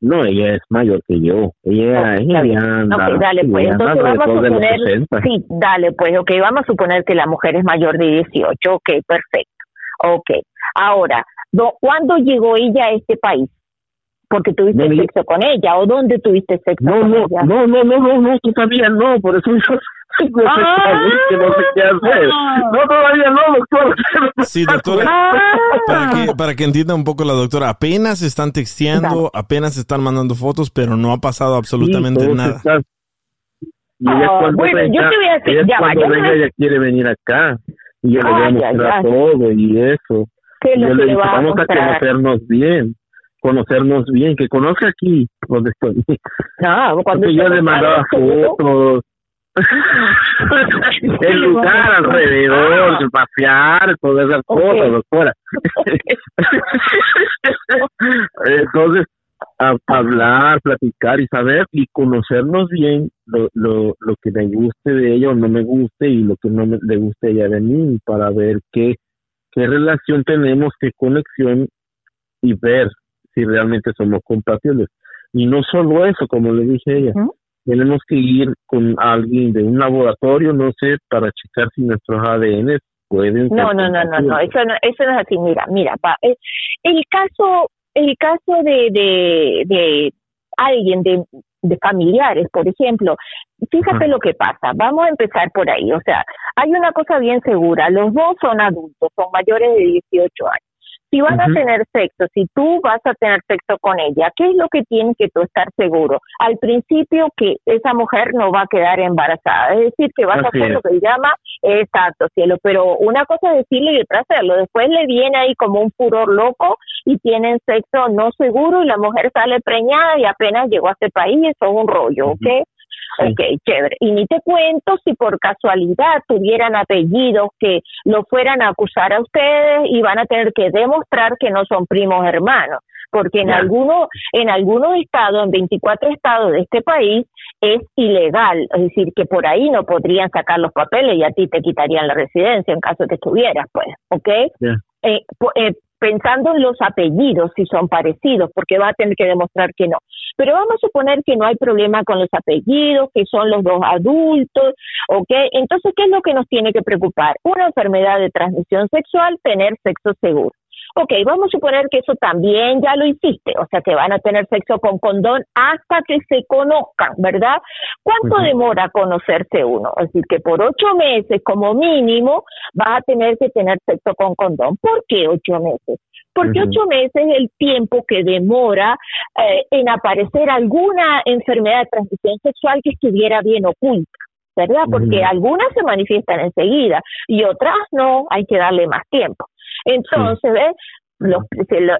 No, ella es mayor que yo. Ella, es ella anda, dale, pues. Entonces vamos a suponer, sí, dale, pues, ok, vamos a suponer que la mujer es mayor de 18, ok, perfecto. Ok, ahora, ¿cuándo llegó ella a este país? Porque tuviste sexo con ella, o dónde tuviste sexo no, con no, ella? No, no, no, no, no, todavía no, por eso yo no ah, no sé qué hacer. No, todavía no, doctor. Sí, doctora, para, que, para que entienda un poco la doctora, apenas están texteando, apenas están mandando fotos, pero no ha pasado absolutamente nada. Ah, bueno, yo te voy a decir, ya, cuando venga, ella quiere venir acá, y yo le voy a mostrar todo y eso. yo le digo, vamos a, conocernos bien conocernos bien, que conozca aquí donde estoy. No, cuando yo le mandaba fotos, el lugar alrededor, el pasear, todas esas cosas, doctora. Entonces, hablar, platicar y saber y conocernos bien lo, lo, lo que me guste de ella o no me guste y lo que no me, le guste ella de mí para ver qué, qué relación tenemos, qué conexión y ver si realmente somos compatibles. Y no solo eso, como le dije a ella, tenemos que ir con alguien de un laboratorio, no sé, para checar si nuestros ADN pueden no, no, no, no, no, eso no, eso no es así. Mira, mira, pa, eh, el caso, el caso de, de, de alguien de, de familiares, por ejemplo, fíjate lo que pasa. Vamos a empezar por ahí. O sea, hay una cosa bien segura. Los dos son adultos, son mayores de 18 años. Si van a tener sexo, si tú vas a tener sexo con ella, ¿qué es lo que tienes que tú estar seguro? Al principio que esa mujer no va a quedar embarazada, es decir, que vas a hacer lo que se llama exacto, cielo, pero una cosa es decirlo y otra hacerlo. Después le viene ahí como un furor loco y tienen sexo no seguro y la mujer sale preñada y apenas llegó a este país, eso es un rollo, ¿ok? Ok, chévere. Y ni te cuento si por casualidad tuvieran apellidos que lo fueran a acusar a ustedes y van a tener que demostrar que no son primos hermanos. Porque en algunos, en algunos estados, en 24 estados de este país, es ilegal. Es decir, que por ahí no podrían sacar los papeles y a ti te quitarían la residencia en caso de que estuvieras, pues. ¿Ok? Eh, eh, pensando en los apellidos, si son parecidos, porque va a tener que demostrar que no. Pero vamos a suponer que no hay problema con los apellidos, que son los dos adultos, ¿ok? Entonces, ¿qué es lo que nos tiene que preocupar? Una enfermedad de transmisión sexual, tener sexo seguro. Ok, vamos a suponer que eso también ya lo hiciste, o sea que van a tener sexo con condón hasta que se conozcan, ¿verdad? ¿Cuánto demora conocerse uno? Es decir, que por ocho meses como mínimo vas a tener que tener sexo con condón. ¿Por qué ocho meses? Porque ocho meses es el tiempo que demora eh, en aparecer alguna enfermedad de transmisión sexual que estuviera bien oculta. ¿verdad? Porque algunas se manifiestan enseguida y otras no, hay que darle más tiempo. Entonces, ¿ves? Los,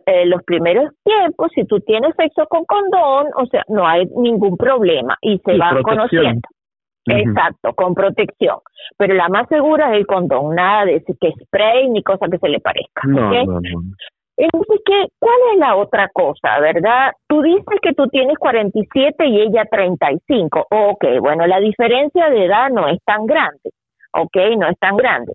eh, los primeros tiempos, si tú tienes sexo con condón, o sea, no hay ningún problema y se va conociendo. Exacto, con protección. Pero la más segura es el condón, nada de que spray ni cosa que se le parezca. No, Entonces, ¿qué, ¿cuál es la otra cosa, verdad? Tú dices que tú tienes 47 y ella 35. Ok, bueno, la diferencia de edad no es tan grande. Ok, no es tan grande.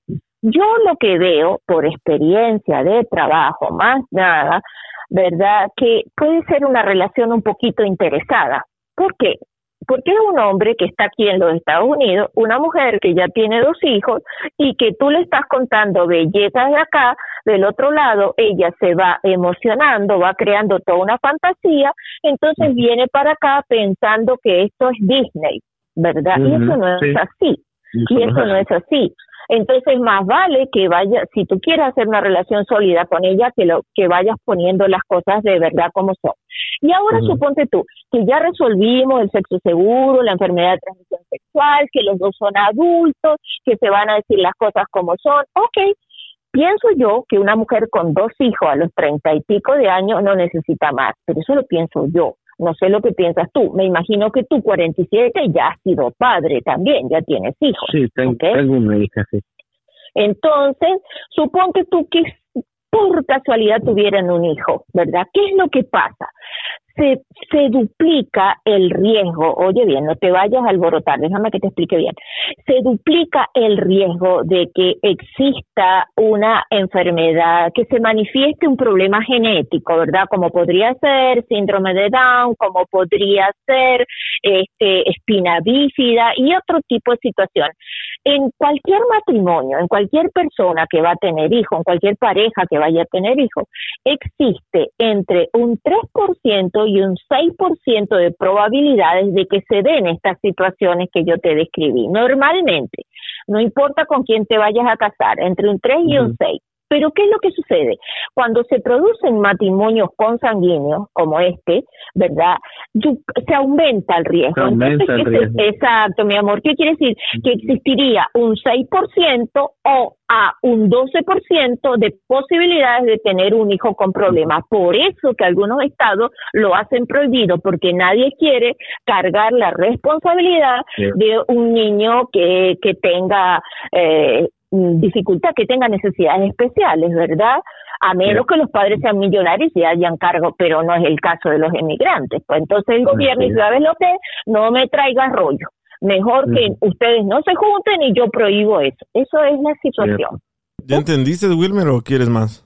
Yo lo que veo por experiencia de trabajo, más nada, ¿verdad? Que puede ser una relación un poquito interesada. ¿Por qué? Porque es un hombre que está aquí en los Estados Unidos, una mujer que ya tiene dos hijos y que tú le estás contando bellezas de acá, del otro lado ella se va emocionando, va creando toda una fantasía, entonces viene para acá pensando que esto es Disney, ¿verdad? y eso no es así. y eso no es así. Entonces, más vale que vaya, si tú quieres hacer una relación sólida con ella, que lo que vayas poniendo las cosas de verdad como son. Y ahora suponte tú que ya resolvimos el sexo seguro, la enfermedad de transmisión sexual, que los dos son adultos, que se van a decir las cosas como son. Ok, pienso yo que una mujer con dos hijos a los treinta y pico de años no necesita más, pero eso lo pienso yo. No sé lo que piensas tú. Me imagino que tú, 47, ya has sido padre también, ya tienes hijos. Sí, tengo, una hija, sí. Entonces, suponte tú que por casualidad tuvieran un hijo, ¿verdad? ¿Qué es lo que pasa? Se, se duplica el riesgo, oye bien, no te vayas a alborotar, déjame que te explique bien, se duplica el riesgo de que exista una enfermedad, que se manifieste un problema genético, ¿verdad? Como podría ser síndrome de Down, como podría ser este, espina bífida y otro tipo de situación. En cualquier matrimonio, en cualquier persona que va a tener hijo, en cualquier pareja que vaya a tener hijo, existe entre un 3% y un 6% de probabilidades de que se den estas situaciones que yo te describí. Normalmente, no importa con quién te vayas a casar, entre un 3 y un 6. Pero ¿qué es lo que sucede? Cuando se producen matrimonios consanguíneos como este, ¿verdad? Se aumenta el riesgo. aumenta el riesgo. exacto, mi amor. ¿Qué quiere decir? Que existiría un 6% o a un 12% de posibilidades de tener un hijo con problemas. Por eso que algunos estados lo hacen prohibido, porque nadie quiere cargar la responsabilidad de un niño que, que tenga eh, dificultad, que tenga necesidades especiales, ¿verdad? A menos que los padres sean millonarios y hayan cargo, pero no es el caso de los emigrantes. Pues entonces el gobierno, dice, ¿sabes lo que? No me traiga rollo. Mejor que ustedes no se junten y yo prohíbo eso. Eso es la situación. ¿Ya entendiste, Wilmer, o quieres más?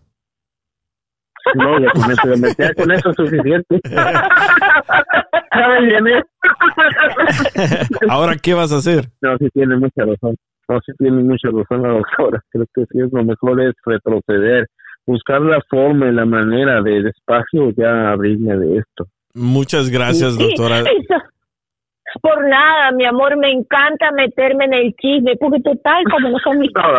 No, ya con eso, con eso es suficiente. Ahora, ¿qué vas a hacer? No, sí tiene mucha razón. No, sí tiene mucha razón la doctora. Creo que sí es lo mejor es retroceder, buscar la forma y la manera de despacio ya abrirme de esto. Muchas gracias, doctora. Por nada, mi amor, me encanta meterme en el chisme, porque total, como no son mis... No,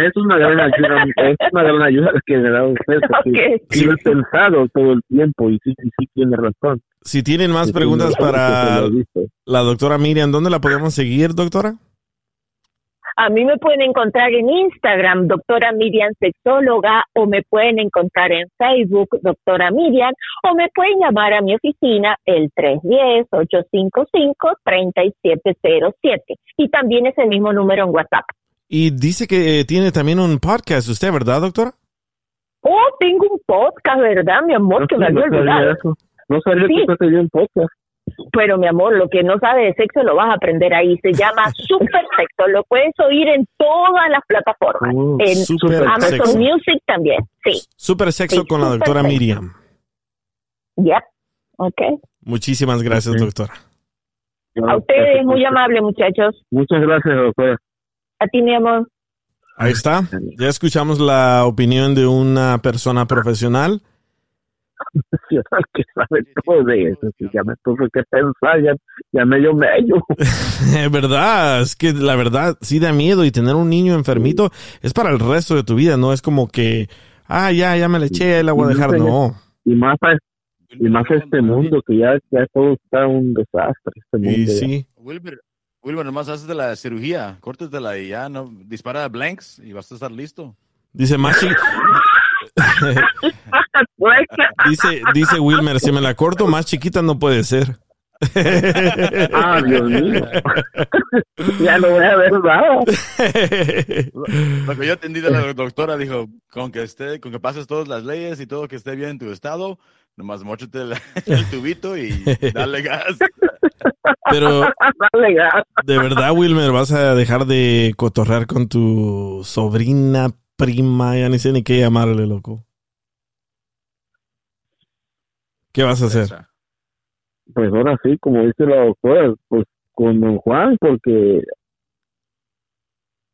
es una gran ayuda, es una gran ayuda que me da usted, porque okay. lo he pensado todo el tiempo y sí, sí, sí tiene razón. Si tienen más preguntas para la doctora Miriam, ¿dónde la podemos seguir, doctora? A mí me pueden encontrar en Instagram, doctora Miriam Sexóloga, o me pueden encontrar en Facebook, doctora Miriam, o me pueden llamar a mi oficina el 310-855-3707. Y también es el mismo número en WhatsApp. Y dice que tiene también un podcast usted, ¿verdad, doctora? Oh, tengo un podcast, ¿verdad, mi amor? que me había olvidado. No sabía que usted tenía un podcast. Pero mi amor, lo que no sabe de sexo lo vas a aprender ahí. Se llama Super Sexo. Lo puedes oír en todas las plataformas. Oh, en Amazon Music también. Sí. Super Sexo con la doctora Miriam. Yep. Ok. Muchísimas gracias, doctora. A ustedes, muy amable, muchachos. Muchas gracias, doctora. A ti, mi amor. Ahí está. Ya escuchamos la opinión de una persona profesional que sabe todo de eso. ya me tuve que pensar, ya, ya medio medio. es verdad, es que la verdad sí da miedo y tener un niño enfermito es para el resto de tu vida, no es como que, ah, ya, ya me le eché, la voy a dejar, no. Y más a, y más este mundo que ya, ya todo está un desastre. Este mundo y sí. Wilber, Wilber, nomás haces de la cirugía, córtatela y ya, no, dispara blanks y vas a estar listo. Dice Maxi, dice, dice Wilmer, si me la corto más chiquita no puede ser. ah, Dios mío. ya no voy a ver nada. Lo, que yo entendí de la doctora dijo, con que esté, con que pases todas las leyes y todo que esté bien en tu estado, nomás mochate el, tubito y dale gas. Pero, de verdad, Wilmer, ¿vas a dejar de cotorrear con tu sobrina prima, ya ni sé ni qué llamarle, loco. ¿Qué vas a hacer? Pues ahora sí, como dice la doctora, pues con don Juan, porque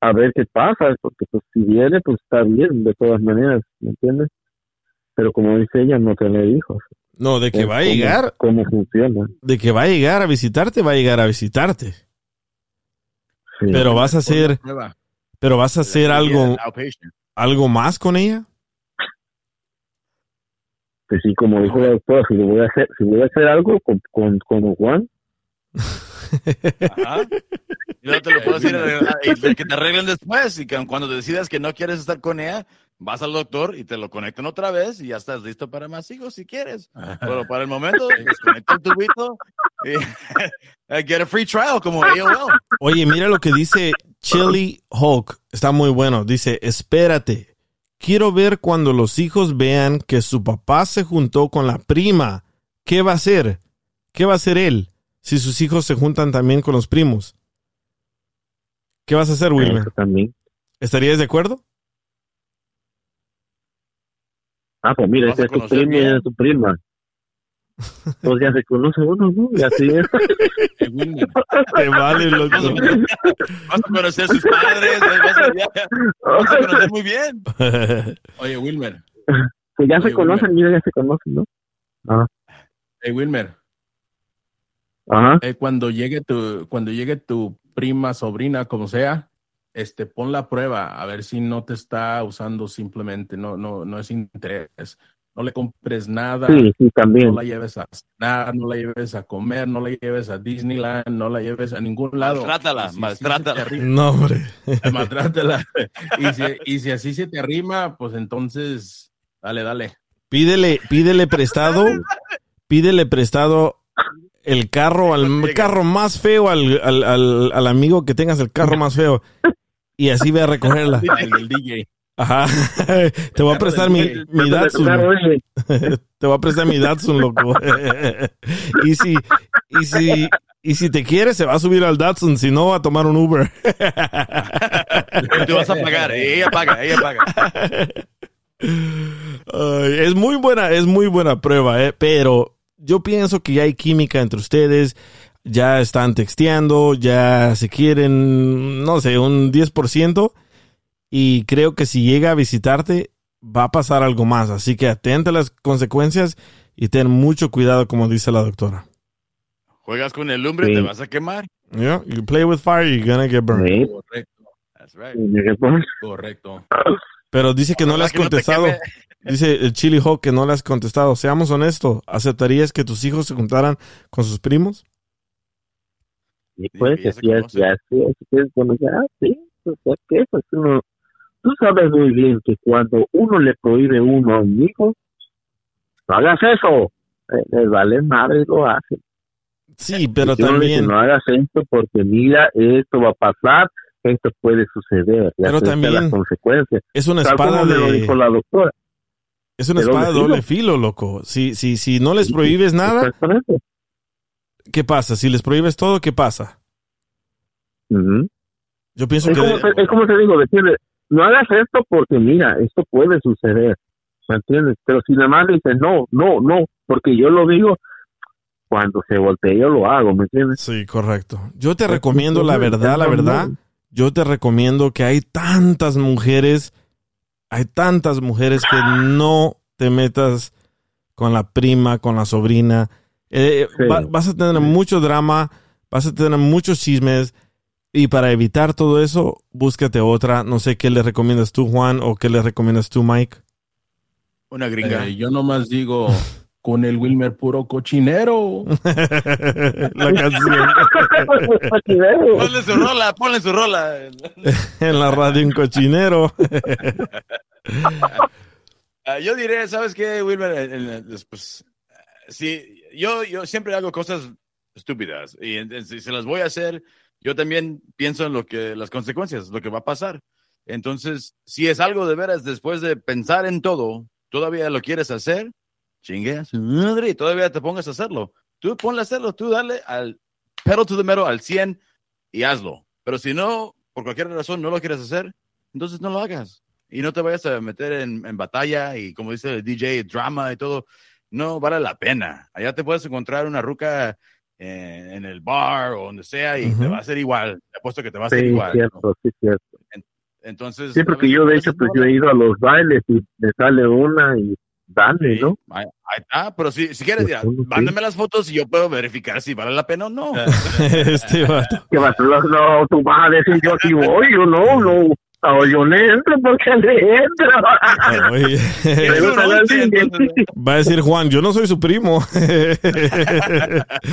a ver qué pasa, porque pues si viene, pues está bien, de todas maneras, ¿me entiendes? Pero como dice ella, no tener hijos. No, de que va a llegar. ¿Cómo funciona? De que va a llegar a visitarte, va a llegar a visitarte. Pero vas a hacer, Prueba. Pero vas a hacer algo, algo más con ella. Pues sí, como dijo la doctora, si, lo voy a hacer, si voy a hacer algo con, con, con Juan, Ajá. Y no te lo puedes ir a arreglar, y que te arreglen después y que cuando decidas que no quieres estar con ella, vas al doctor y te lo conectan otra vez y ya estás listo para más hijos si quieres. Pero para el momento, desconecta el tubito y get a free trial como AOL. Oye, mira lo que dice Chili Hulk. Está muy bueno. Dice, espérate. Quiero ver cuando los hijos vean que su papá se juntó con la prima. ¿Qué va a hacer? ¿Qué va a hacer él si sus hijos se juntan también con los primos? ¿Qué vas a hacer, Wilmer? eso también. ¿Estarías de acuerdo? Ah, pues mira, a esa es tu prima y es tu prima. Pues ya se conoce uno, ¿no? Y así es. Wilmer, Te vale, loco. Vas a conocer a sus padres, vas a, ya- vas a conocer muy bien. Oye, Wilmer. Pues ya se conocen, mira, ya se conocen, ¿no? Ah, Eh, Wilmer. ajá. eh, cuando llegue tu, cuando llegue tu prima, sobrina, como sea, este, pon la prueba a ver si no te está usando simplemente, no, no, no es interés. No le compres nada, Sí, sí, también. no la lleves a cenar, no la lleves a comer, no la lleves a Disneyland, no la lleves a ningún lado. Maltrátala, si- maltrátala. si No, hombre. maltrátala. Y si, y si así se te arrima, pues entonces, dale, dale. Pídele, pídele prestado, pídele prestado el carro, al carro más feo, al, al, al, al amigo que tengas el carro más feo. Y así ve a recogerla. El del DJ. Ajá. Te voy a prestar mi, mi Datsun. Te voy a prestar mi Datsun, loco. Y si, y si, y si te quieres, se va a subir al Datsun. Si no, va a tomar un Uber. Tú vas a pagar, ella paga, ella paga. Es muy buena, es muy buena prueba, eh, pero yo pienso que ya hay química entre ustedes, ya están texteando, ya se quieren, no sé, un 10%, y creo que si llega a visitarte va a pasar algo más, así que atente a las consecuencias y ten mucho cuidado, como dice la doctora. Juegas con el lumbre, Sí. te vas a quemar. Yeah, you play with fire, you're gonna get burned. sí, Correcto, That's right. correcto. Pero dice que no le has que contestado. Dice el Chili Hawk que no le has contestado. Seamos honestos, ¿aceptarías que tus hijos se juntaran con sus primos? Y pues, ya, sí, así que es bueno, ya, sí, pues, es que pues, uno, tú sabes muy bien que cuando uno le prohíbe uno a un hijo, no hagas eso, eh, les vale madre lo hace. Sí, pero Y también, no hagas esto porque mira, esto va a pasar, esto puede suceder, Pero también las consecuencias. es una espada me lo de, dijo la doctora. es una de espada de doble filo, loco. Si, si, si no les prohíbes nada, Exactamente. ¿Qué pasa? Si les prohíbes todo, ¿qué pasa? Yo pienso Es que como, te- es como te digo, decirle, no hagas esto porque mira, esto puede suceder, ¿me entiendes? Pero si nada más dice no, no, no, porque yo lo digo, cuando se voltee yo lo hago, ¿me entiendes? sí, correcto. Yo te recomiendo la verdad, la verdad. Yo te recomiendo que hay tantas mujeres, hay tantas mujeres que no te metas con la prima, con la sobrina. Eh, Sí. va- vas a tener mucho drama, vas a tener muchos chismes. Y para evitar todo eso, búscate otra. No sé qué le recomiendas tú, Juan, o qué le recomiendas tú, Mike. Una gringa. Eh, yo nomás digo, con el Wilmer puro cochinero. la canción. Ponle su rola, ponle su rola. en la radio un cochinero. Ah, yo diré, ¿sabes qué, Wilmer? En- Pues, sí, yo, yo siempre hago cosas estúpidas y si se las voy a hacer, yo también pienso en lo que, las consecuencias, lo que va a pasar. Entonces, si es algo de veras, después de pensar en todo, todavía lo quieres hacer, chingue madre, todavía te pongas a hacerlo. Tú ponle a hacerlo, tú dale al pedal to the metal, al 100 y hazlo. Pero si no, por cualquier razón no lo quieres hacer, entonces no lo hagas. Y no te vayas a meter en, en batalla y como dice el DJ, drama y todo. No vale la pena. Allá te puedes encontrar una ruca eh, en el bar o donde sea y te va a hacer igual. Te apuesto que te va a hacer Sí, igual. ¿no? cierto, sí, cierto. Entonces, Sí, a porque yo a de hecho, pues no- yo he ido a los bailes y me sale una y dale, ¿no? Ahí, ahí está, pero si, si quieres, ya, mándame las fotos y yo puedo verificar si vale la pena o no. este vato. Que no, no, tú vas a decir yo si voy, yo no, no. No, yo no entro porque le entro. Oye, siguiente. va a decir Juan, yo no soy su primo.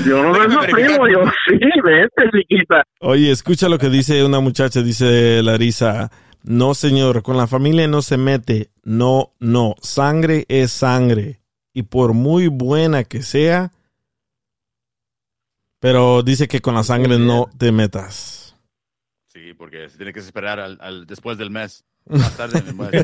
Yo no soy su primo, yo sí, vete, chiquita. Oye, escucha lo que dice una muchacha, dice Larisa. No, señor, con la familia no se mete. No, no. Sangre es sangre. Y por muy buena que sea, pero dice que con la sangre no te metas. Sí, porque se tiene que esperar al, al- después del mes. Más tarde me muero.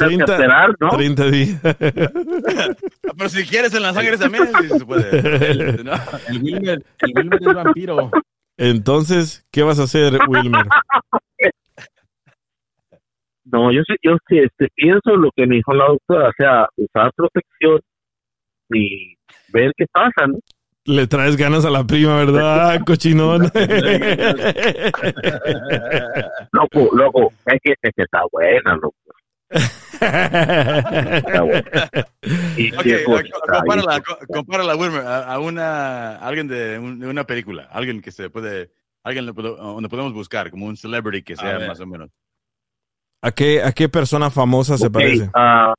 30, esperar, ¿no? 30 días. Pero si quieres en la sangre también, se puede. ¿no? El Wilmer, el Wilmer es vampiro. Entonces, ¿qué vas a hacer, Wilmer? No, yo sí, yo sí, este, pienso lo que me dijo la doctora, o sea, usar protección y ver qué pasa, ¿no? Le traes ganas a la prima, ¿verdad, Ah, cochinón? Loco, loco, es que, es que está buena, loco. Está buena. Y compárala, Wilmer, a, a una, a alguien de, un- de una película, alguien que se puede, alguien le puedo- donde podemos buscar, como un celebrity que sea más o menos. ¿A qué, ¿A qué persona famosa se parece? ah,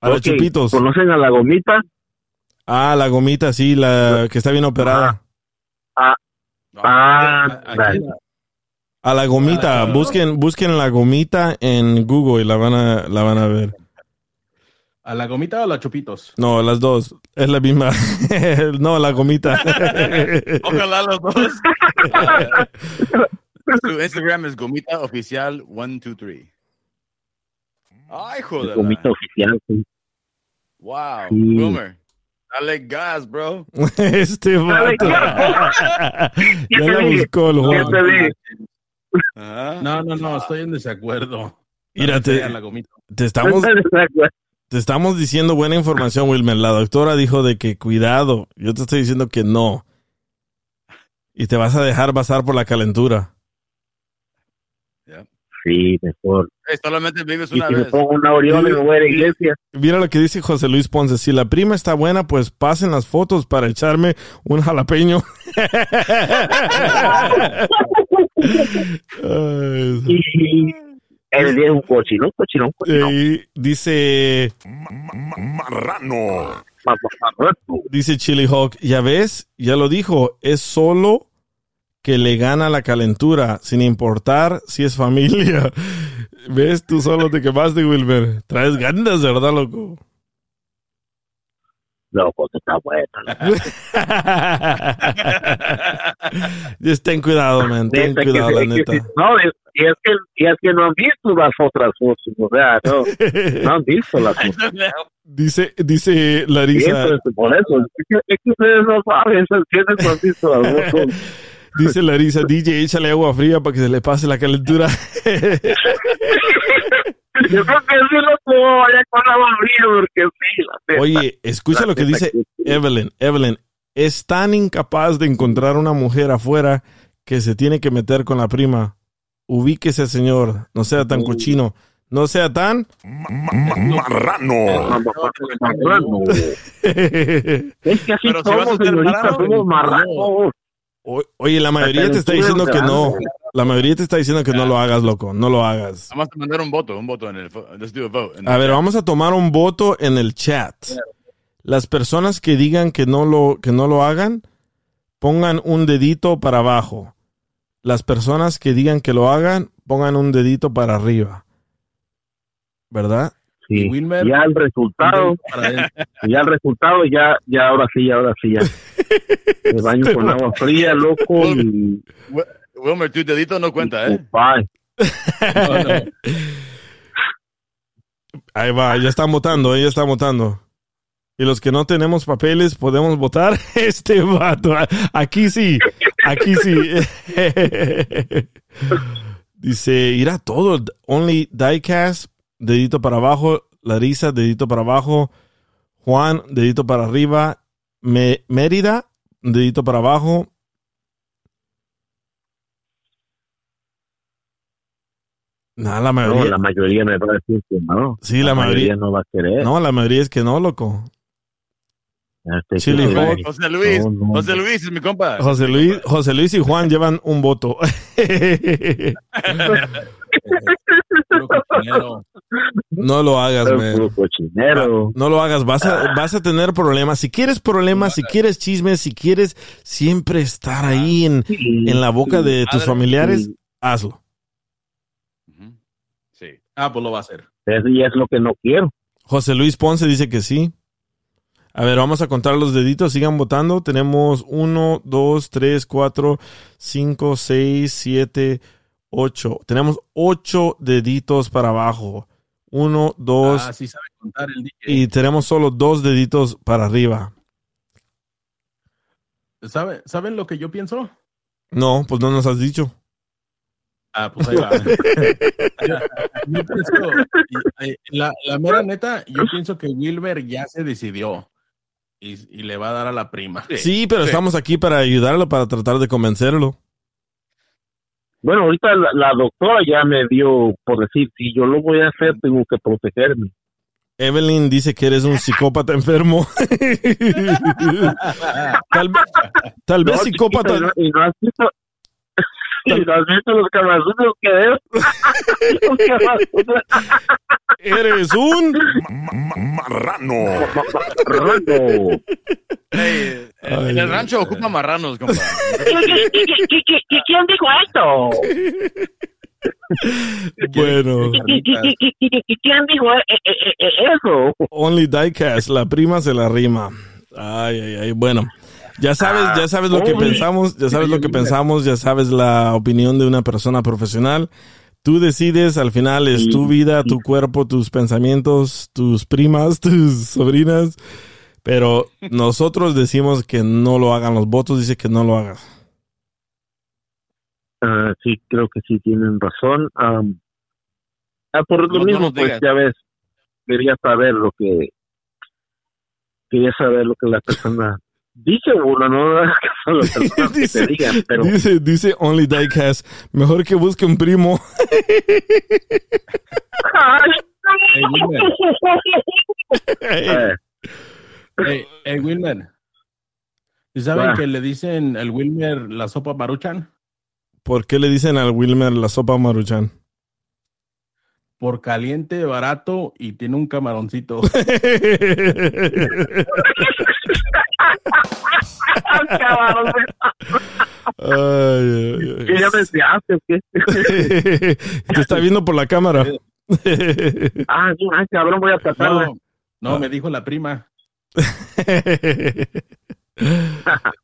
A los chupitos. ¿Conocen a la gomita? Ah, la gomita, sí, la que está bien operada. Ah, ¿A- a dale. quién? A la gomita, Ah, busquen, busquen la gomita en Google y la van a, la van a ver. ¿A la gomita o a los chupitos? No, las dos. Es la misma. no, la gomita. Ojalá los dos. Su Instagram es Gomita Oficial 123. Ay, joder. Gomita oficial. sí. Wow. Sí. Wilmer. Dale gas, bro. este vato. ya la buscó el ¿Qué Juan. te dije? Ajá. No, no, no, estoy en desacuerdo. Mira, te, te estamos, te estamos diciendo buena información, Wilmer. La doctora dijo de que cuidado. Yo te estoy diciendo que no. Y te vas a dejar pasar por la calentura. Sí, mejor. Eh, solamente vives Y me pongo una aureola y me voy a la iglesia. Mira lo que dice José Luis Ponce. Si la prima está buena, pues pasen las fotos para echarme un jalapeño. Y el día es un cochino, un cochino, un cochino. y dice, Marrano. Ma- ma- ma- dice Chili Hawk, ya ves, ya lo dijo, es solo que le gana la calentura, sin importar si es familia. ¿Ves? Tú solo te quemaste, Wilmer. Traes ganas, ¿verdad, loco? Loco, que está bueno. Just ten cuidado, man. Ten Neta, que- cuidado, la es que- neta. no, es, y es que, y es que no han visto las otras fotos, o sea, no, no han visto las fotos. Dice, dice Larisa, eso es por eso, es que, es que ustedes no saben, ¿entiendes? No han visto las fotos. Dice Larisa, DJ, échale agua fría para que se le pase la calentura. Yo creo que sí lo puedo vaya con porque sí, la neta. Oye, escucha La lo que dice que. Evelyn. Evelyn, es tan incapaz de encontrar una mujer afuera que se tiene que meter con la prima. Ubíquese, señor. No sea tan cochino. No sea tan... Marrano. Marrano. Es que así Pero si vas a somos, señorita, marrano, somos marranos. O- Oye, la mayoría te está diciendo que no. La mayoría te está diciendo que no lo hagas, loco. No lo hagas. Vamos a mandar un voto, un voto en el. fo- Let's do a vote. en A ver, chat. vamos a tomar un voto en el chat. Las personas que digan que no lo que no lo hagan, pongan un dedito para abajo. Las personas que digan que lo hagan, pongan un dedito para arriba. ¿Verdad? Sí. Wilmer. Ya el resultado, ya el resultado, ya, ya ahora sí, ahora sí, ya. Me baño con agua fría, loco, y... Wi- Wilmer, tu dedito no cuenta, ¿eh? Bye. No, no. Ahí va, ya están votando, ya están votando. Y los que no tenemos papeles podemos votar este vato. Aquí sí, aquí sí. Dice, irá todo. Only diecast, dedito para abajo. Larisa, dedito para abajo. Juan, dedito para arriba. Me- Mérida, dedito para abajo. No, la mayoría. No, la mayoría me va a decir que no. Sí, la, mayoría, no va a querer. No, la mayoría es que no, loco. Este, que-. José Luis, No, no. José Luis es mi compa. José Luis, José Luis y Juan llevan un voto. Puro cochinero. no lo hagas, man. cochinero. No lo hagas, vas a, vas a tener problemas. Si quieres problemas, si quieres chismes, si quieres siempre estar ahí en, Sí, en la boca de tus familiares, hazlo. Sí. Ah, pues lo va a hacer. Eso ya es lo que no quiero. José Luis Ponce dice que sí. A ver, vamos a contar los deditos, sigan votando. Tenemos uno, dos, tres, cuatro, cinco, seis, siete, ocho. Tenemos ocho deditos para abajo. Uno, dos, Ah, sí sabe contar el DJ. y tenemos solo dos deditos para arriba. ¿Sabe- ¿Saben lo que yo pienso? No, pues no nos has dicho. Ah, pues ahí va. Yo pienso- y- y la, la mera neta, yo pienso que Wilber ya se decidió y, y le va a dar a la prima. Sí, pero Sí. estamos aquí para ayudarlo, para tratar de convencerlo. Bueno, ahorita la, la doctora ya me dio por decir, si yo lo voy a hacer, tengo que protegerme. Evelyn dice que eres un psicópata enfermo. tal, tal vez psicópata. chiquito, Y no, y no has visto, y has visto los camazudos que. Los camazudos. Eres un. Ma- ma- Marrano. Rando. Ey, en el rancho ocupa marranos, compa. ¿Quién dijo esto? Bueno, ¿Quién dijo Eso. Only Diecast, la prima se la rima. Ay, ay, ay. Bueno, ya sabes, ya sabes lo que pensamos, ya sabes lo que pensamos, ya sabes la opinión de una persona profesional. Tú decides, al final es tu vida, tu cuerpo, tus pensamientos, tus primas, tus sobrinas. Pero nosotros decimos que no lo hagan. Los votos dice que no lo hagas. Ah, sí, creo que sí tienen razón. Ah, por lo No, mismo, pues digas. ya ves, quería saber lo que quería saber lo que la persona dice uno, no hagas caso a las personas que te Dice- digan, pero Dice, dice Only Diecast, mejor que busque un primo. Hey, Wilmer, hey, hey, Wilmer. ¿Y saben Va. que le dicen al Wilmer la sopa maruchan? ¿Por qué le dicen al Wilmer la sopa maruchan? Por caliente, barato y tiene un camaroncito. Ay, ay, ay. ¿qué ya me deseaste o qué? Te está viendo por la cámara. ah, ay, cabrón, voy a tratarla. No, no, me dijo la prima.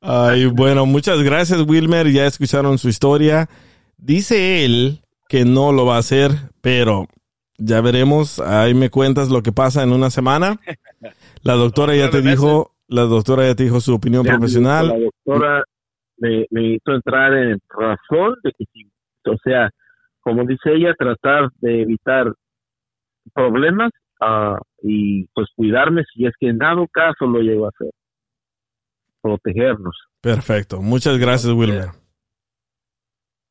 Ay, bueno, muchas gracias, Wilmer. Ya escucharon su historia. Dice él que no lo va a hacer, pero ya veremos. Ahí me cuentas lo que pasa en una semana. La doctora ya te dijo, la doctora ya te dijo su opinión Ya, profesional. La doctora me, me hizo entrar en razón de que si, o sea, como dice ella, tratar de evitar problemas ah, y pues cuidarme si es que en dado caso lo llego a hacer. Protegernos. Perfecto. Muchas gracias, Wilmer.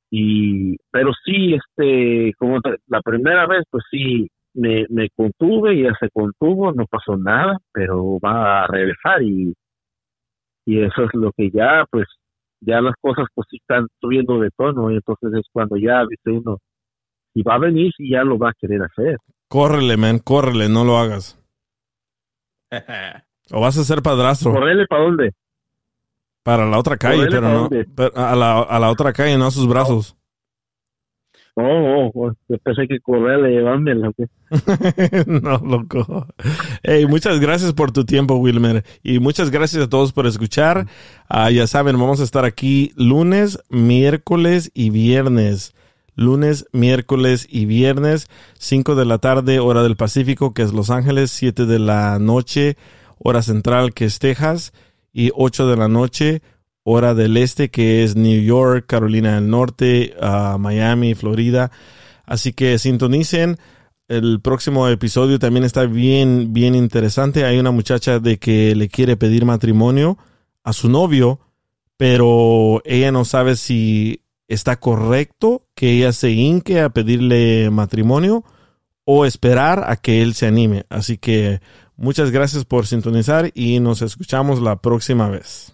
y pero sí este como la primera vez pues sí me, me contuve ya se contuvo no pasó nada pero va a regresar y y eso es lo que ya pues ya las cosas pues están subiendo de tono y entonces es cuando ya dice uno y va a venir y ya lo va a querer hacer Córrele, man, córrele, no lo hagas. O vas a ser padrastro correrle para dónde para la otra calle, ¿Correle pero no. pero a, la, a la otra calle, no a sus brazos. Oh, oh, yo que correrle no, loco. Hey, muchas gracias por tu tiempo, Wilmer. Y muchas gracias a todos por escuchar. Ah, ya saben, vamos a estar aquí lunes, miércoles y viernes. Lunes, miércoles y viernes, 5 de la tarde, hora del Pacífico, que es Los Ángeles, 7 de la noche, hora central, que es Texas, y 8 de la noche, hora del este, que es New York, Carolina del Norte, ah, Miami, Florida. Así que sintonicen. El próximo episodio también está bien, bien interesante. Hay una muchacha de que le quiere pedir matrimonio a su novio, pero ella no sabe si ¿está correcto que ella se hinque a pedirle matrimonio o esperar a que él se anime? Así que muchas gracias por sintonizar y nos escuchamos la próxima vez.